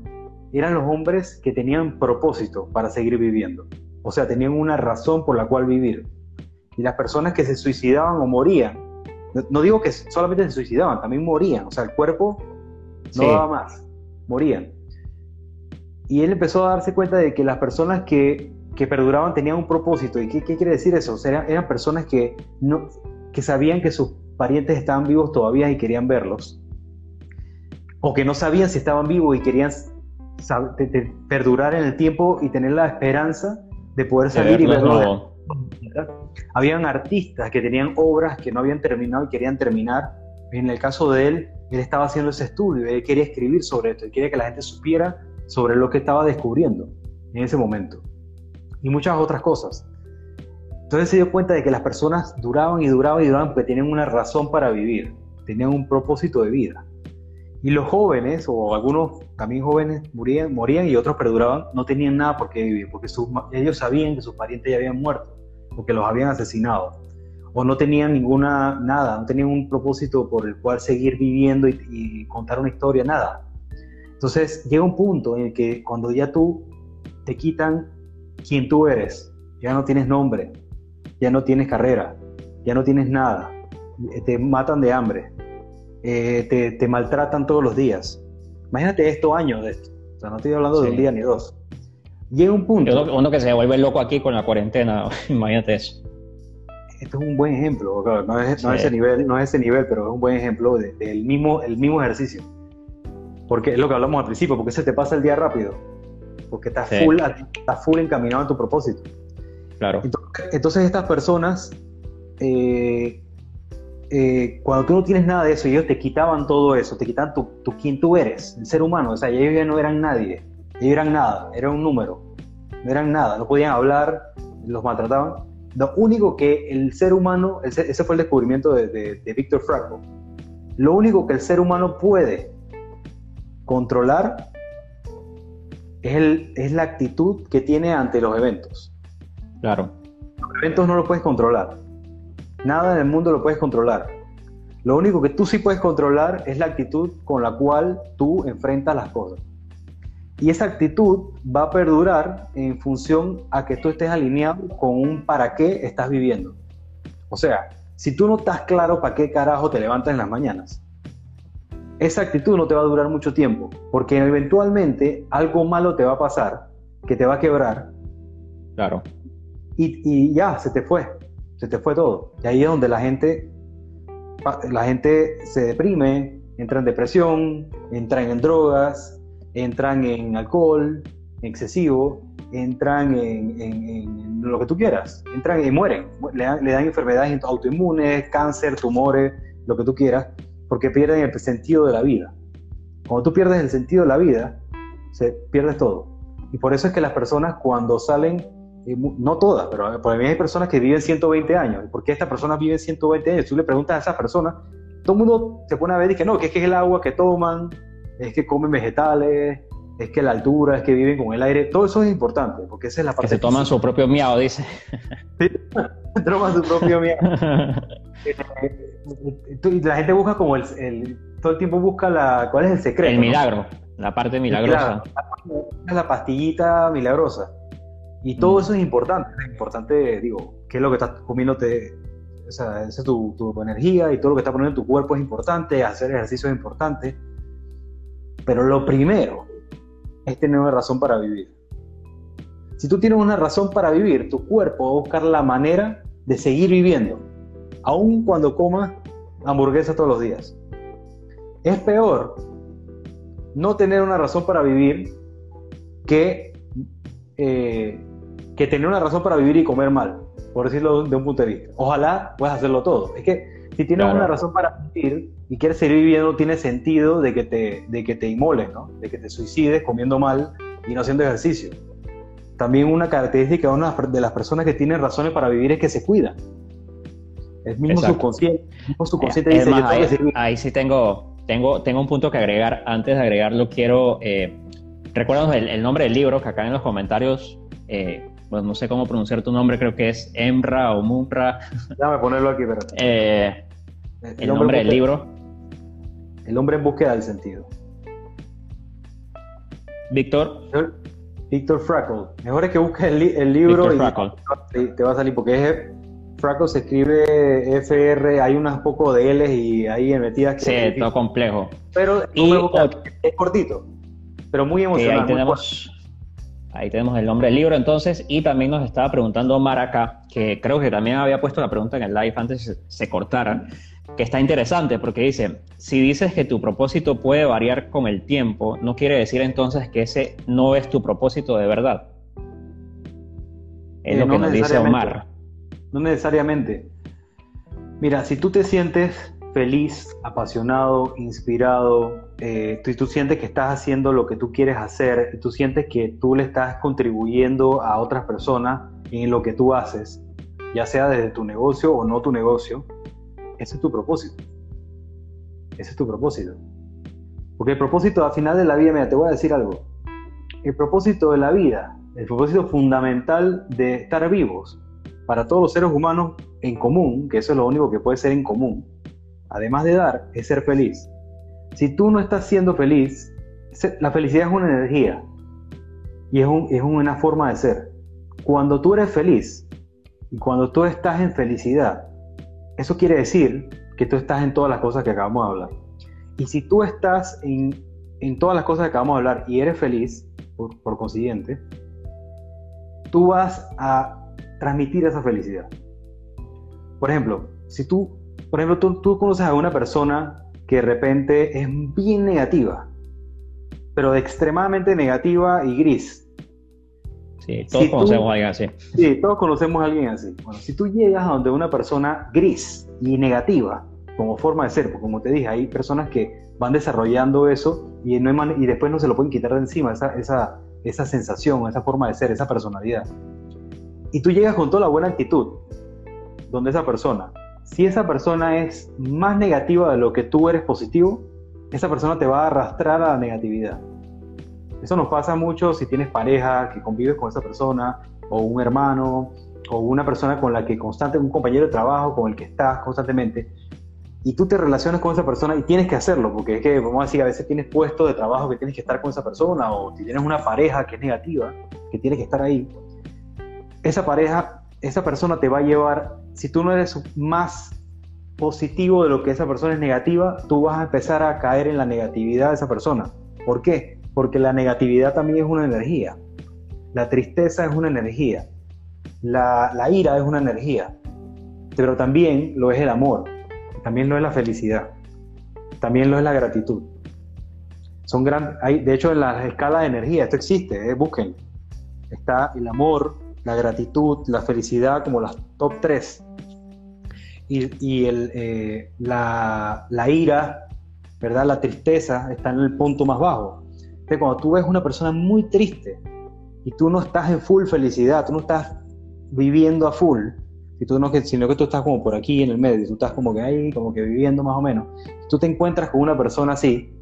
eran los hombres que tenían propósito para seguir viviendo. O sea, tenían una razón por la cual vivir. Y las personas que se suicidaban o morían, no, digo que solamente se suicidaban, también morían. O sea, el cuerpo no daba más, morían. Y él empezó a darse cuenta de que las personas que, que perduraban tenían un propósito. ¿Y qué, qué quiere decir eso? O sea, eran, eran personas que, no, que sabían que sus parientes estaban vivos todavía y querían verlos. O que no sabían si estaban vivos y querían de, perdurar en el tiempo y tener la esperanza de poder salir y verlo. Habían artistas que tenían obras que no habían terminado y querían terminar. En el caso de él, él estaba haciendo ese estudio, él quería escribir sobre esto, él quería que la gente supiera sobre lo que estaba descubriendo en ese momento. Y muchas otras cosas. Entonces se dio cuenta de que las personas duraban y duraban y duraban porque tenían una razón para vivir, tenían un propósito de vida. Y los jóvenes, o algunos también jóvenes, morían, morían y otros perduraban, no tenían nada por qué vivir, porque ellos sabían que sus parientes ya habían muerto, o que los habían asesinado, o no tenían ninguna, nada, no tenían un propósito por el cual seguir viviendo y, contar una historia, nada. Entonces llega un punto en el que cuando ya tú te quitan quién tú eres, ya no tienes nombre, ya no tienes carrera, ya no tienes nada, te matan de hambre, eh, te, maltratan todos los días. Imagínate estos años de esto. O sea, no estoy hablando de un día ni dos. Llega un punto. Uno, que se vuelve loco aquí con la cuarentena, imagínate eso. Esto es un buen ejemplo, no es, ese nivel, no es ese nivel, pero es un buen ejemplo del mismo, el mismo ejercicio. Porque es lo que hablamos al principio, porque se te pasa el día rápido. Porque estás, full, estás full encaminado en tu propósito. Claro. Entonces, estas personas, eh, eh, cuando tú no tienes nada de eso, ellos te quitaban todo eso, te quitaban tu, tu, quién tú eres, el ser humano. O sea, ellos ya no eran nadie, ellos eran nada, eran un número, no eran nada, no podían hablar, los maltrataban. Lo único que el ser humano, ese, ese fue el descubrimiento de, de, de Víctor Frankl, lo único que el ser humano puede controlar es, el, es la actitud que tiene ante los eventos. Claro. Los eventos no lo puedes controlar. Nada en el mundo lo puedes controlar. Lo único que tú sí puedes controlar es la actitud con la cual tú enfrentas las cosas. Y esa actitud va a perdurar en función a que tú estés alineado con un para qué estás viviendo. O sea, si tú no estás claro para qué carajo te levantas en las mañanas, esa actitud no te va a durar mucho tiempo, porque eventualmente algo malo te va a pasar, que te va a quebrar. Claro. Y, y ya, se te fue, se te fue todo. Y ahí es donde la gente, la gente se deprime, entra en depresión, entran en drogas, entran en alcohol excesivo, entran en, lo que tú quieras, entran y mueren, le dan, le dan enfermedades autoinmunes, cáncer, tumores, lo que tú quieras, porque pierden el sentido de la vida. Cuando tú pierdes el sentido de la vida, se pierdes todo. Y por eso es que las personas cuando salen, no todas, pero por mí hay personas que viven 120 años. ¿Y por qué estas personas viven 120 años? Tú le preguntas a esas personas, todo el mundo se pone a ver y que no, que es que es el agua que toman, es que comen vegetales, es que la altura, es que viven con el aire, todo eso es importante, porque esa es la parte. Que se toman su propio miau, dice. Sí, toman su propio miau. y la gente busca como el, el, todo el tiempo busca la, ¿cuál es el secreto? El milagro, ¿no? la parte milagrosa. La pastillita milagrosa. Y todo mm. eso es importante, es importante, digo, qué es lo que estás comiendo, te, o sea, esa es tu, tu energía y todo lo que estás poniendo en tu cuerpo es importante, hacer ejercicio es importante. Pero lo primero es tener una razón para vivir. Si tú tienes una razón para vivir, tu cuerpo va a buscar la manera de seguir viviendo, aun cuando comas hamburguesa todos los días. Es peor no tener una razón para vivir que, eh, que tener una razón para vivir y comer mal, por decirlo de un punto de vista. Ojalá puedas hacerlo todo. Es que si tienes claro. una razón para vivir y quieres seguir viviendo, tiene sentido de que te, de que te inmoles, ¿no? de que te suicides comiendo mal y no haciendo ejercicio. También una característica de las personas que tienen razones para vivir es que se cuidan. El mismo Exacto. subconsciente, el mismo subconsciente dice, más, ahí, ahí, sí tengo, tengo, tengo un punto que agregar. Antes de agregarlo, quiero... Eh, recuerda el, el, nombre del libro, que acá en los comentarios... Eh, pues no sé cómo pronunciar tu nombre, creo que es Emra o Munra. Déjame ponerlo aquí, espérate. Eh, el, el, nombre del libro. El hombre en búsqueda del sentido. Víctor. Víctor Frackle. Mejor es que busques el, li el libro y te va a salir, porque es Frackle se escribe FR, hay unas poco de L y ahí metidas que. Sí, todo complejo. Pero y, es cortito, pero muy emocionante. ahí tenemos. Ahí tenemos el nombre del libro entonces y también nos estaba preguntando Maraca, que creo que también había puesto la pregunta en el live antes que se cortara, que está interesante porque dice, si dices que tu propósito puede variar con el tiempo, no quiere decir entonces que ese no es tu propósito de verdad. Es eh, lo no que nos dice Omar. No necesariamente. Mira, si tú te sientes feliz, apasionado, inspirado, eh, tú, tú, sientes que estás haciendo lo que tú quieres hacer, y tú sientes que tú le estás contribuyendo a otras personas en lo que tú haces, ya sea desde tu negocio o no tu negocio, ese es tu propósito. Ese es tu propósito. Porque el propósito al final de la vida, mira, te voy a decir algo. El propósito de la vida, el propósito fundamental de estar vivos para todos los seres humanos en común, que eso es lo único que puede ser en común, además de dar, es ser feliz. Si tú no estás siendo feliz, la felicidad es una energía y es, un, es una forma de ser. Cuando tú eres feliz y cuando tú estás en felicidad, eso quiere decir que tú estás en todas las cosas que acabamos de hablar. Y si tú estás en, en todas las cosas que acabamos de hablar y eres feliz, por, por consiguiente, tú vas a transmitir esa felicidad. Por ejemplo, si tú, por ejemplo, tú, tú conoces a una persona que de repente es bien negativa, pero extremadamente negativa y gris. Sí, todos conocemos a alguien así. Sí, todos conocemos a alguien así. Bueno, si tú llegas a donde una persona gris y negativa, como forma de ser, porque como te dije, hay personas que van desarrollando eso y, no y después no se lo pueden quitar de encima, esa, esa, esa sensación, esa forma de ser, esa personalidad. Y tú llegas con toda la buena actitud, donde esa persona, si esa persona es más negativa de lo que tú eres positivo, esa persona te va a arrastrar a la negatividad. Eso nos pasa mucho si tienes pareja, que convives con esa persona, o un hermano, o una persona con la que constante, un compañero de trabajo con el que estás constantemente, y tú te relacionas con esa persona y tienes que hacerlo, porque es que, vamos a decir, a veces tienes puesto de trabajo que tienes que estar con esa persona, o si tienes una pareja que es negativa, que tiene que estar ahí, esa pareja, esa persona te va a llevar, si tú no eres más positivo de lo que esa persona es negativa, tú vas a empezar a caer en la negatividad de esa persona. ¿Por qué? porque la negatividad también es una energía, la tristeza es una energía, la, ira es una energía, pero también lo es el amor, también lo es la felicidad, también lo es la gratitud. Son gran, hay, de hecho, en la escala de energía, esto existe, eh, busquen. Está el amor, la gratitud, la felicidad como las top tres. Y, el, eh, la, la, ira, ¿verdad? La tristeza está en el punto más bajo cuando tú ves una persona muy triste y tú no estás en full felicidad, tú no estás viviendo a full, y tú no, sino que tú estás como por aquí en el medio, tú estás como que ahí, como que viviendo más o menos, tú te encuentras con una persona así,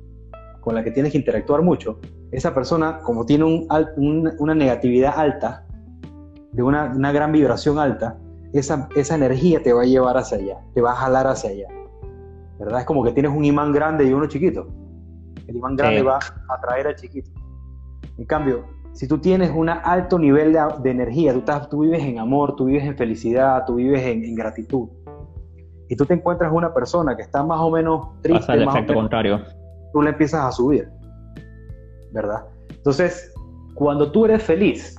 con la que tienes que interactuar mucho, esa persona, como tiene una negatividad alta, de una, una, gran vibración alta, esa, esa energía te va a llevar hacia allá, te va a jalar hacia allá. ¿Verdad? Es como que tienes un imán grande y uno chiquito. El imán grande va a atraer al chiquito. En cambio, si tú tienes un alto nivel de, energía, tú, estás, tú vives en amor, tú vives en felicidad, tú vives en, gratitud, y tú te encuentras una persona que está más o menos triste, Pasa el efecto contrario. Tú le empiezas a subir, ¿verdad? Entonces, cuando tú eres feliz,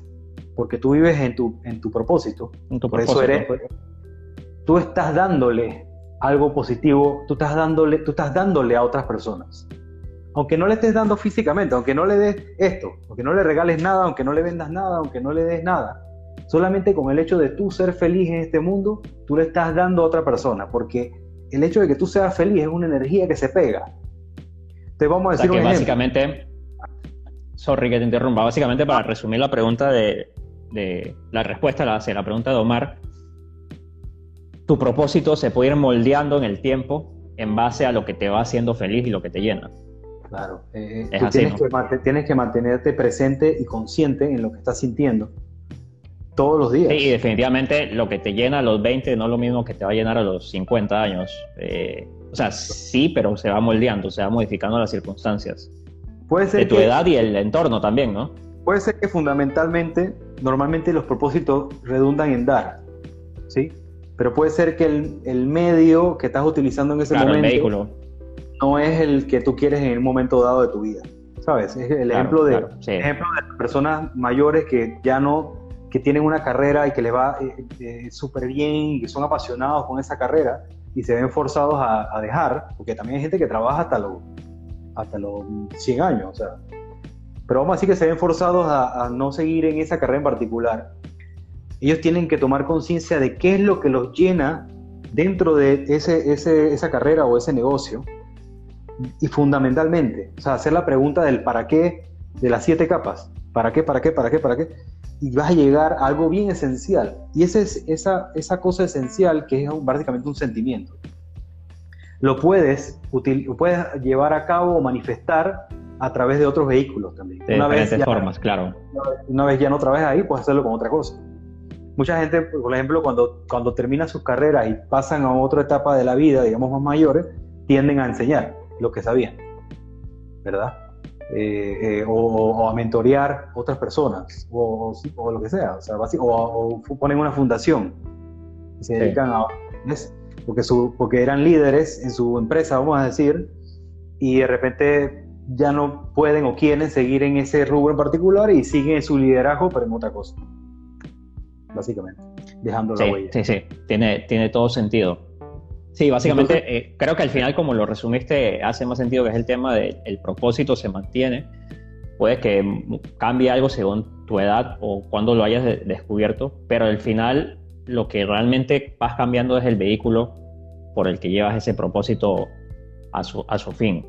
porque tú vives en tu, en tu propósito, en tu propósito, eso eres, pues. tú estás dándole algo positivo, tú estás dándole, tú estás dándole a otras personas. Aunque no le estés dando físicamente, aunque no le des esto, aunque no le regales nada, aunque no le vendas nada, aunque no le des nada, solamente con el hecho de tú ser feliz en este mundo, tú le estás dando a otra persona, porque el hecho de que tú seas feliz es una energía que se pega. Te vamos a decir que básicamente, sorry que te interrumpa, básicamente para resumir la pregunta de, la respuesta hacia la pregunta de Omar, tu propósito se puede ir moldeando en el tiempo en base a lo que te va haciendo feliz y lo que te llena. Claro, eh, eh, tienes, que tienes, que mantenerte presente y consciente en lo que estás sintiendo todos los días. Sí, y definitivamente lo que te llena a los 20 no es lo mismo que te va a llenar a los 50 años. Eh, o sea, sí, pero se va moldeando, se va modificando las circunstancias. Puede ser de tu edad y el entorno también, ¿no? Puede ser que fundamentalmente, normalmente los propósitos redundan en dar, ¿sí? Pero puede ser que el, el medio que estás utilizando en ese momento... El vehículo no es el que tú quieres en el momento dado de tu vida. ¿Sabes? Es el ejemplo, de, ejemplo de personas mayores que ya no, que tienen una carrera y que les va eh, eh, súper bien y que son apasionados con esa carrera y se ven forzados a, dejar, porque también hay gente que trabaja hasta los, hasta los 100 años, o sea. Pero vamos a que se ven forzados a, no seguir en esa carrera en particular. Ellos tienen que tomar conciencia de qué es lo que los llena dentro de ese, esa carrera o ese negocio y fundamentalmente, o sea, hacer la pregunta del para qué de las siete capas. ¿Para qué, para qué, para qué, para qué? Y vas a llegar a algo bien esencial. Y ese es, esa, esa cosa esencial que es básicamente un sentimiento. Lo puedes, puedes llevar a cabo o manifestar a través de otros vehículos también. De una diferentes vez formas, claro. Una vez ya no trabajas ahí, puedes hacerlo con otra cosa. Mucha gente, por ejemplo, cuando, cuando termina sus carreras y pasan a otra etapa de la vida, digamos más mayores, tienden a enseñar lo que sabían, ¿verdad? Eh, eh, o, a mentorear otras personas, o, lo que sea, o, sea, o, ponen una fundación y se dedican a... Porque, su, porque eran líderes en su empresa, vamos a decir, y de repente ya no pueden o quieren seguir en ese rubro en particular y siguen su liderazgo, pero en otra cosa. Básicamente, dejando la huella. Sí, sí, tiene, tiene todo sentido. Sí, básicamente eh, creo que al final, como lo resumiste, hace más sentido que es el tema del propósito se mantiene puede que cambie algo según tu edad o cuando lo hayas descubierto, pero al final lo que realmente vas cambiando es el vehículo por el que llevas ese propósito a su, a su fin,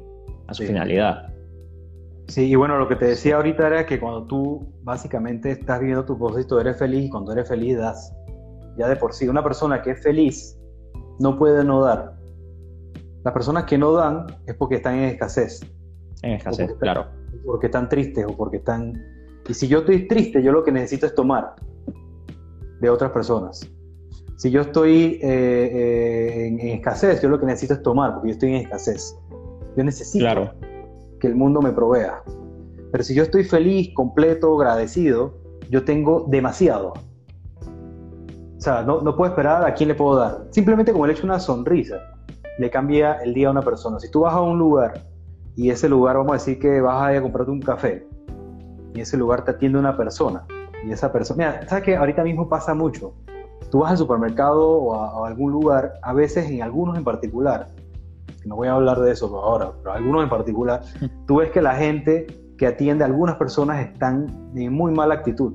a su finalidad. Sí, y bueno, lo que te decía ahorita era que cuando tú básicamente estás viviendo tu propósito, eres feliz y cuando eres feliz das. Ya de por sí, una persona que es feliz no puede no dar. Las personas que no dan es porque están en escasez. En escasez, claro. Porque están tristes o porque están... Y si yo estoy triste, yo lo que necesito es tomar de otras personas. Si yo estoy eh, eh, en, escasez, yo lo que necesito es tomar, porque yo estoy en escasez. Yo necesito que el mundo me provea. Pero si yo estoy feliz, completo, agradecido, yo tengo demasiado. O sea, no, no puedo esperar a quién le puedo dar. Simplemente como le echo una sonrisa, le cambia el día a una persona. Si tú vas a un lugar y ese lugar, vamos a decir que vas a ir a comprarte un café, y ese lugar te atiende una persona, y esa persona, mira, ¿sabes que ahorita mismo pasa mucho? Tú vas al supermercado o a, algún lugar, a veces en algunos en particular, no voy a hablar de eso ahora, pero algunos en particular, tú ves que la gente que atiende a algunas personas están en muy mala actitud.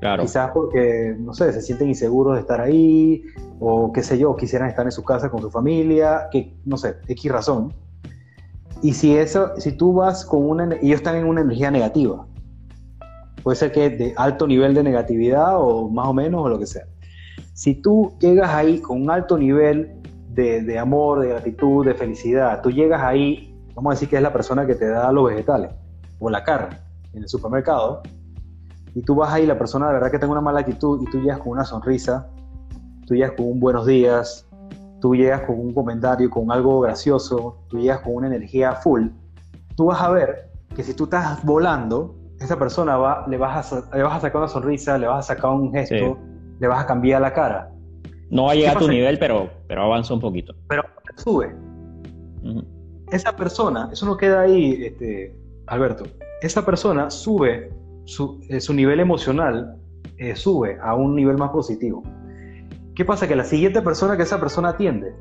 Claro. Quizás porque, no sé, se sienten inseguros de estar ahí, o qué sé yo, quisieran estar en su casa con su familia, que, no sé, X razón. Y si eso, si tú vas con una, ellos están en una energía negativa, puede ser que de alto nivel de negatividad o más o menos o lo que sea. Si tú llegas ahí con un alto nivel de, de, amor, de gratitud, de felicidad, tú llegas ahí, vamos a decir que es la persona que te da los vegetales o la carne en el supermercado, y tú vas ahí, la persona de verdad que tiene una mala actitud y tú llegas con una sonrisa, tú llegas con un buenos días, tú llegas con un comentario, con algo gracioso, tú llegas con una energía full, tú vas a ver que si tú estás volando, esa persona va, le, vas a, le vas a sacar una sonrisa, le vas a sacar un gesto, le vas a cambiar la cara. No va a llegar a tu nivel, pero, pero avanza un poquito. Pero sube. Esa persona, eso no queda ahí, este, Alberto, esa persona sube, su, eh, su nivel emocional eh, sube a un nivel más positivo. ¿Qué pasa? Que la siguiente persona que esa persona atiende,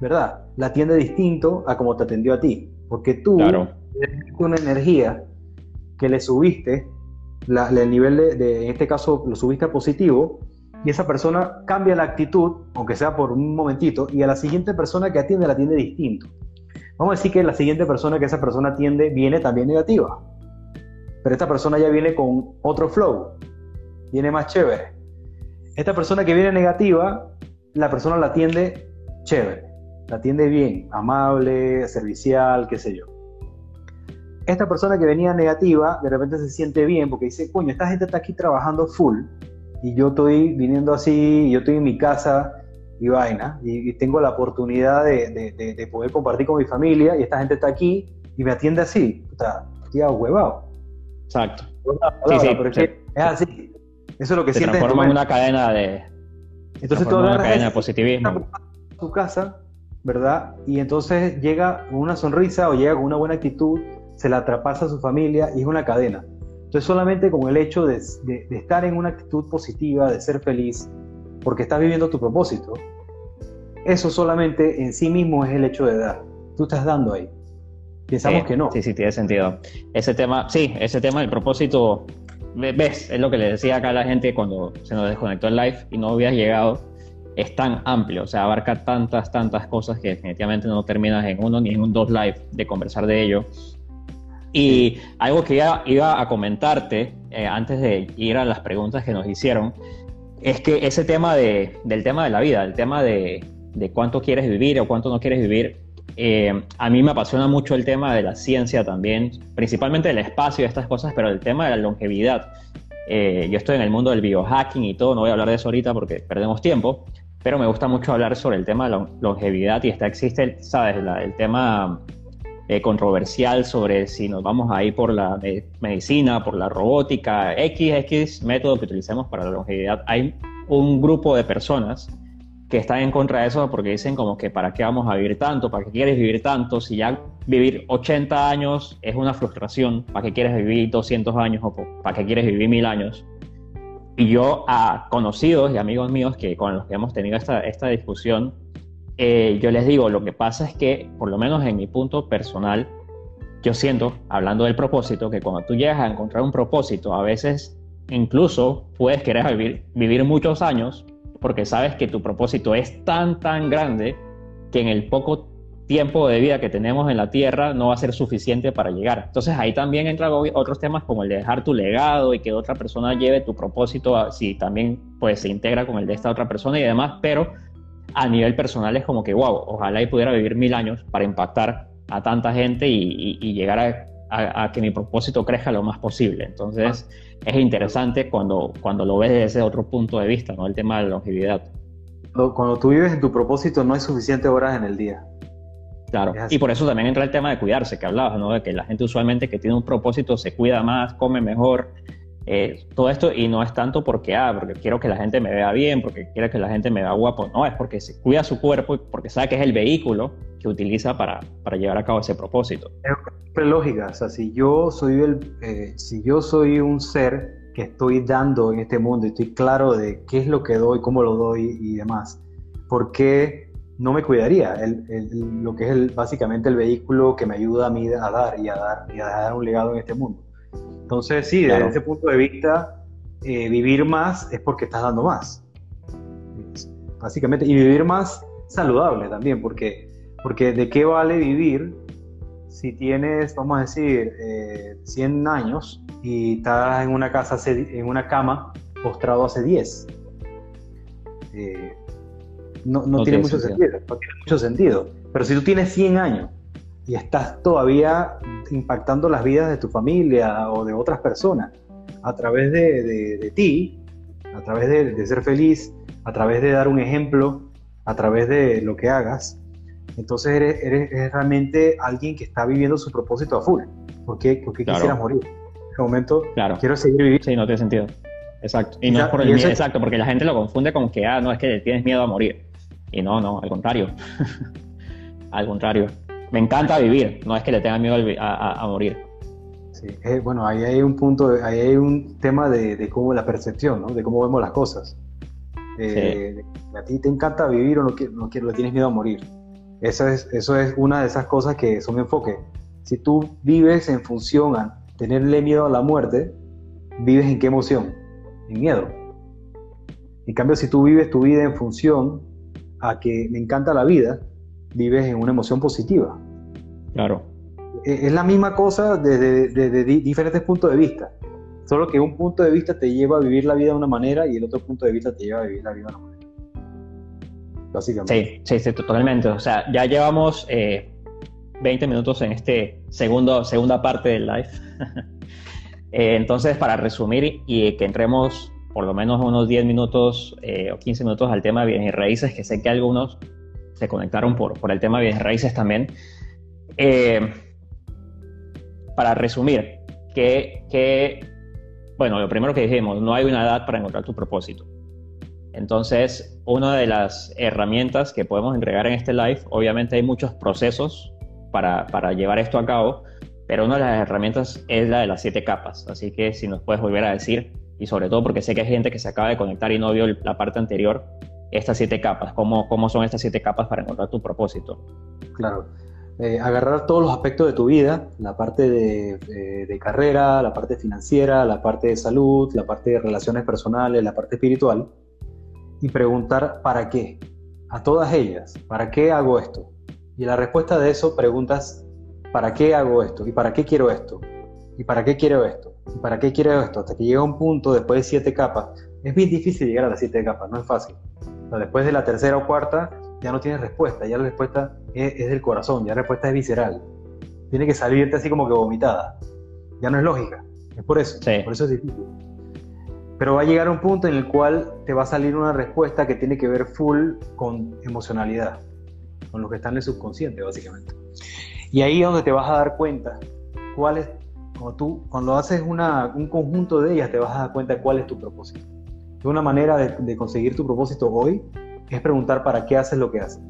¿verdad? La atiende distinto a como te atendió a ti. Porque tú claro. una energía que le subiste, el nivel de, en este caso, lo subiste a positivo, y esa persona cambia la actitud, aunque sea por un momentito, y a la siguiente persona que atiende la atiende distinto. Vamos a decir que la siguiente persona que esa persona atiende viene también negativa, pero esta persona ya viene con otro flow, viene más chévere. Esta persona que viene negativa, la persona la atiende chévere, la atiende bien, amable, servicial, qué sé yo. Esta persona que venía negativa, de repente se siente bien porque dice, coño, esta gente está aquí trabajando full y yo estoy viniendo así, yo estoy en mi casa y vaina, y, tengo la oportunidad de, poder compartir con mi familia y esta gente está aquí y me atiende así, puta, estoy huevado. Exacto. sí, sí, pero es así. Eso es lo que se transforma en una cadena de. Entonces toda una cadena de positivismo. tu casa, ¿verdad? Y entonces llega con una sonrisa o llega con una buena actitud, se la atrapasa a su familia y es una cadena. Entonces solamente con el hecho de, estar en una actitud positiva, de ser feliz, porque estás viviendo tu propósito, eso solamente en sí mismo es el hecho de dar. Tú estás dando ahí. Pensamos que no. Sí, sí, tiene sentido. Ese tema, sí, ese tema del propósito ves, es lo que le decía acá a la gente cuando se nos desconectó el live y no habías llegado, es tan amplio, o sea, abarca tantas, tantas cosas que definitivamente no terminas en uno ni en un dos live de conversar de ello. Y algo que iba, iba a comentarte eh, antes de ir a las preguntas que nos hicieron, es que ese tema de, del tema de la vida, el tema de, de cuánto quieres vivir o cuánto no quieres vivir, eh, a mí me apasiona mucho el tema de la ciencia también, principalmente el espacio y estas cosas, pero el tema de la longevidad. Eh, yo estoy en el mundo del biohacking y todo, no voy a hablar de eso ahorita porque perdemos tiempo, pero me gusta mucho hablar sobre el tema de la longevidad y está existe, ¿sabes? el tema eh, controversial sobre si nos vamos a ir por la medicina, por la robótica, X, X método que utilicemos para la longevidad. Hay un grupo de personas que están en contra de eso porque dicen como que para qué vamos a vivir tanto, para qué quieres vivir tanto, si ya vivir 80 años es una frustración, para qué quieres vivir 200 años o para qué quieres vivir mil años. Y yo a conocidos y amigos míos que con los que hemos tenido esta, esta discusión, eh, yo les digo, lo que pasa es que, por lo menos en mi punto personal, yo siento, hablando del propósito, que cuando tú llegas a encontrar un propósito, a veces incluso puedes querer vivir, muchos años porque sabes que tu propósito es tan, tan grande que en el poco tiempo de vida que tenemos en la Tierra no va a ser suficiente para llegar. Entonces ahí también entran otros temas como el de dejar tu legado y que otra persona lleve tu propósito, si también pues se integra con el de esta otra persona y demás, pero a nivel personal es como que, wow, ojalá y pudiera vivir mil años para impactar a tanta gente y, llegar a, que mi propósito crezca lo más posible. Entonces es interesante cuando, cuando lo ves desde ese otro punto de vista, ¿no? El tema de la longevidad. Cuando tú vives en tu propósito no hay suficientes horas en el día. Claro, y por eso también entra el tema de cuidarse, que hablabas, ¿no? De que la gente usualmente que tiene un propósito se cuida más, come mejor, eh, todo esto, y no es tanto porque, ah, porque quiero que la gente me vea bien, porque quiero que la gente me vea guapo, no, es porque se cuida su cuerpo y porque sabe que es el vehículo que utiliza para, para llevar a cabo ese propósito. Es lógica, o sea, si yo soy, el, eh, si yo soy un ser que estoy dando en este mundo y estoy claro de qué es lo que doy, cómo lo doy y demás, ¿por qué no me cuidaría, lo que es básicamente el vehículo que me ayuda a mí a dar y a dar, y a dar un legado en este mundo. Entonces, sí, desde ese punto de vista, eh, vivir más es porque estás dando más. Básicamente, y vivir más saludable también, porque, porque de qué vale vivir si tienes, vamos a decir, 100 eh, años y estás en una, casa, en una cama postrado hace 10. Eh, no, tiene, mucho sentido. no tiene mucho sentido. Pero si tú tienes 100 años y estás todavía impactando las vidas de tu familia o de otras personas a través de, ti, a través de, ser feliz, a través de dar un ejemplo, a través de lo que hagas, entonces eres, eres, realmente alguien que está viviendo su propósito a full. ¿Por qué, quisieras morir? En este momento claro. quiero seguir viviendo. Sí, no tiene sentido. Exacto. Y, no es por el miedo, exacto, porque la gente lo confunde con que, ah, no, es que tienes miedo a morir. Y no, no, al contrario. al contrario. Me encanta vivir, no es que le tenga miedo a, morir. Sí, eh, bueno, ahí hay un punto, ahí hay un tema de, cómo la percepción, ¿no? De cómo vemos las cosas. Eh, a ti te encanta vivir o no, no, no le tienes miedo a morir. Eso es, eso es una de esas cosas que son enfoque. Si tú vives en función a tenerle miedo a la muerte, ¿vives en qué emoción? En miedo. En cambio, si tú vives tu vida en función a que me encanta la vida, vives en una emoción positiva. Claro. E, es la misma cosa desde, diferentes puntos de vista, solo que un punto de vista te lleva a vivir la vida de una manera y el otro punto de vista te lleva a vivir la vida de una manera. Básicamente. Sí, sí, totalmente. O sea, ya llevamos 20 eh, minutos en este segundo, segunda parte del live. Eh, entonces, para resumir y que entremos por lo menos unos 10 minutos eh, o 15 minutos al tema de bienes y raíces, que sé que algunos se conectaron por, el tema de bienes raíces también. Eh, para resumir, que, que, bueno, lo primero que dijimos, no hay una edad para encontrar tu propósito. Entonces, una de las herramientas que podemos entregar en este live, obviamente hay muchos procesos para, para llevar esto a cabo, pero una de las herramientas es la de las siete capas. Así que si nos puedes volver a decir y sobre todo porque sé que hay gente que se acaba de conectar y no vio la parte anterior, estas siete capas, ¿cómo, cómo son estas siete capas para encontrar tu propósito? Claro, eh, agarrar todos los aspectos de tu vida, la parte de, eh, de, carrera, la parte financiera, la parte de salud, la parte de relaciones personales, la parte espiritual, y preguntar para qué, a todas ellas, ¿para qué hago esto? Y la respuesta de eso preguntas, ¿para qué hago esto? ¿Y para qué quiero esto? ¿Y para qué quiero esto? ¿Y para qué quiero esto? Hasta que llega un punto después de siete capas. Es bien difícil llegar a las siete capas, no es fácil. Después de la tercera o cuarta ya no tienes respuesta, ya la respuesta es, del corazón, ya la respuesta es visceral. Tiene que salirte así como que vomitada. Ya no es lógica. Es por eso. Por eso es difícil. Pero va a llegar un punto en el cual te va a salir una respuesta que tiene que ver full con emocionalidad, con lo que está en el subconsciente, básicamente. Y ahí es donde te vas a dar cuenta cuál es cuando tú, cuando haces un conjunto de ellas, te vas a dar cuenta de cuál es tu propósito. Una manera de, conseguir tu propósito hoy es preguntar para qué haces lo que haces.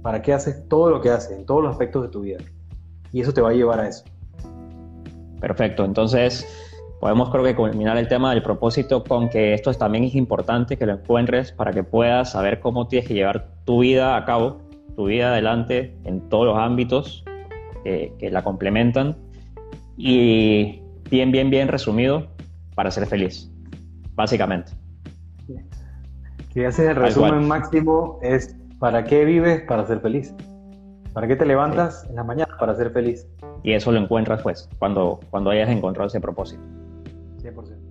Para qué haces todo lo que haces, en todos los aspectos de tu vida. Y eso te va a llevar a eso. Perfecto. Entonces, podemos creo que culminar el tema del propósito con que esto también es importante que lo encuentres para que puedas saber cómo tienes que llevar tu vida a cabo, tu vida adelante en todos los ámbitos que, que la complementan. Y bien, bien, bien resumido, para ser feliz, básicamente. Si haces el resumen máximo, es ¿para qué vives? Para ser feliz. ¿Para qué te levantas en la mañana? Para ser feliz. Y eso lo encuentras pues cuando, cuando hayas encontrado ese propósito. 100%.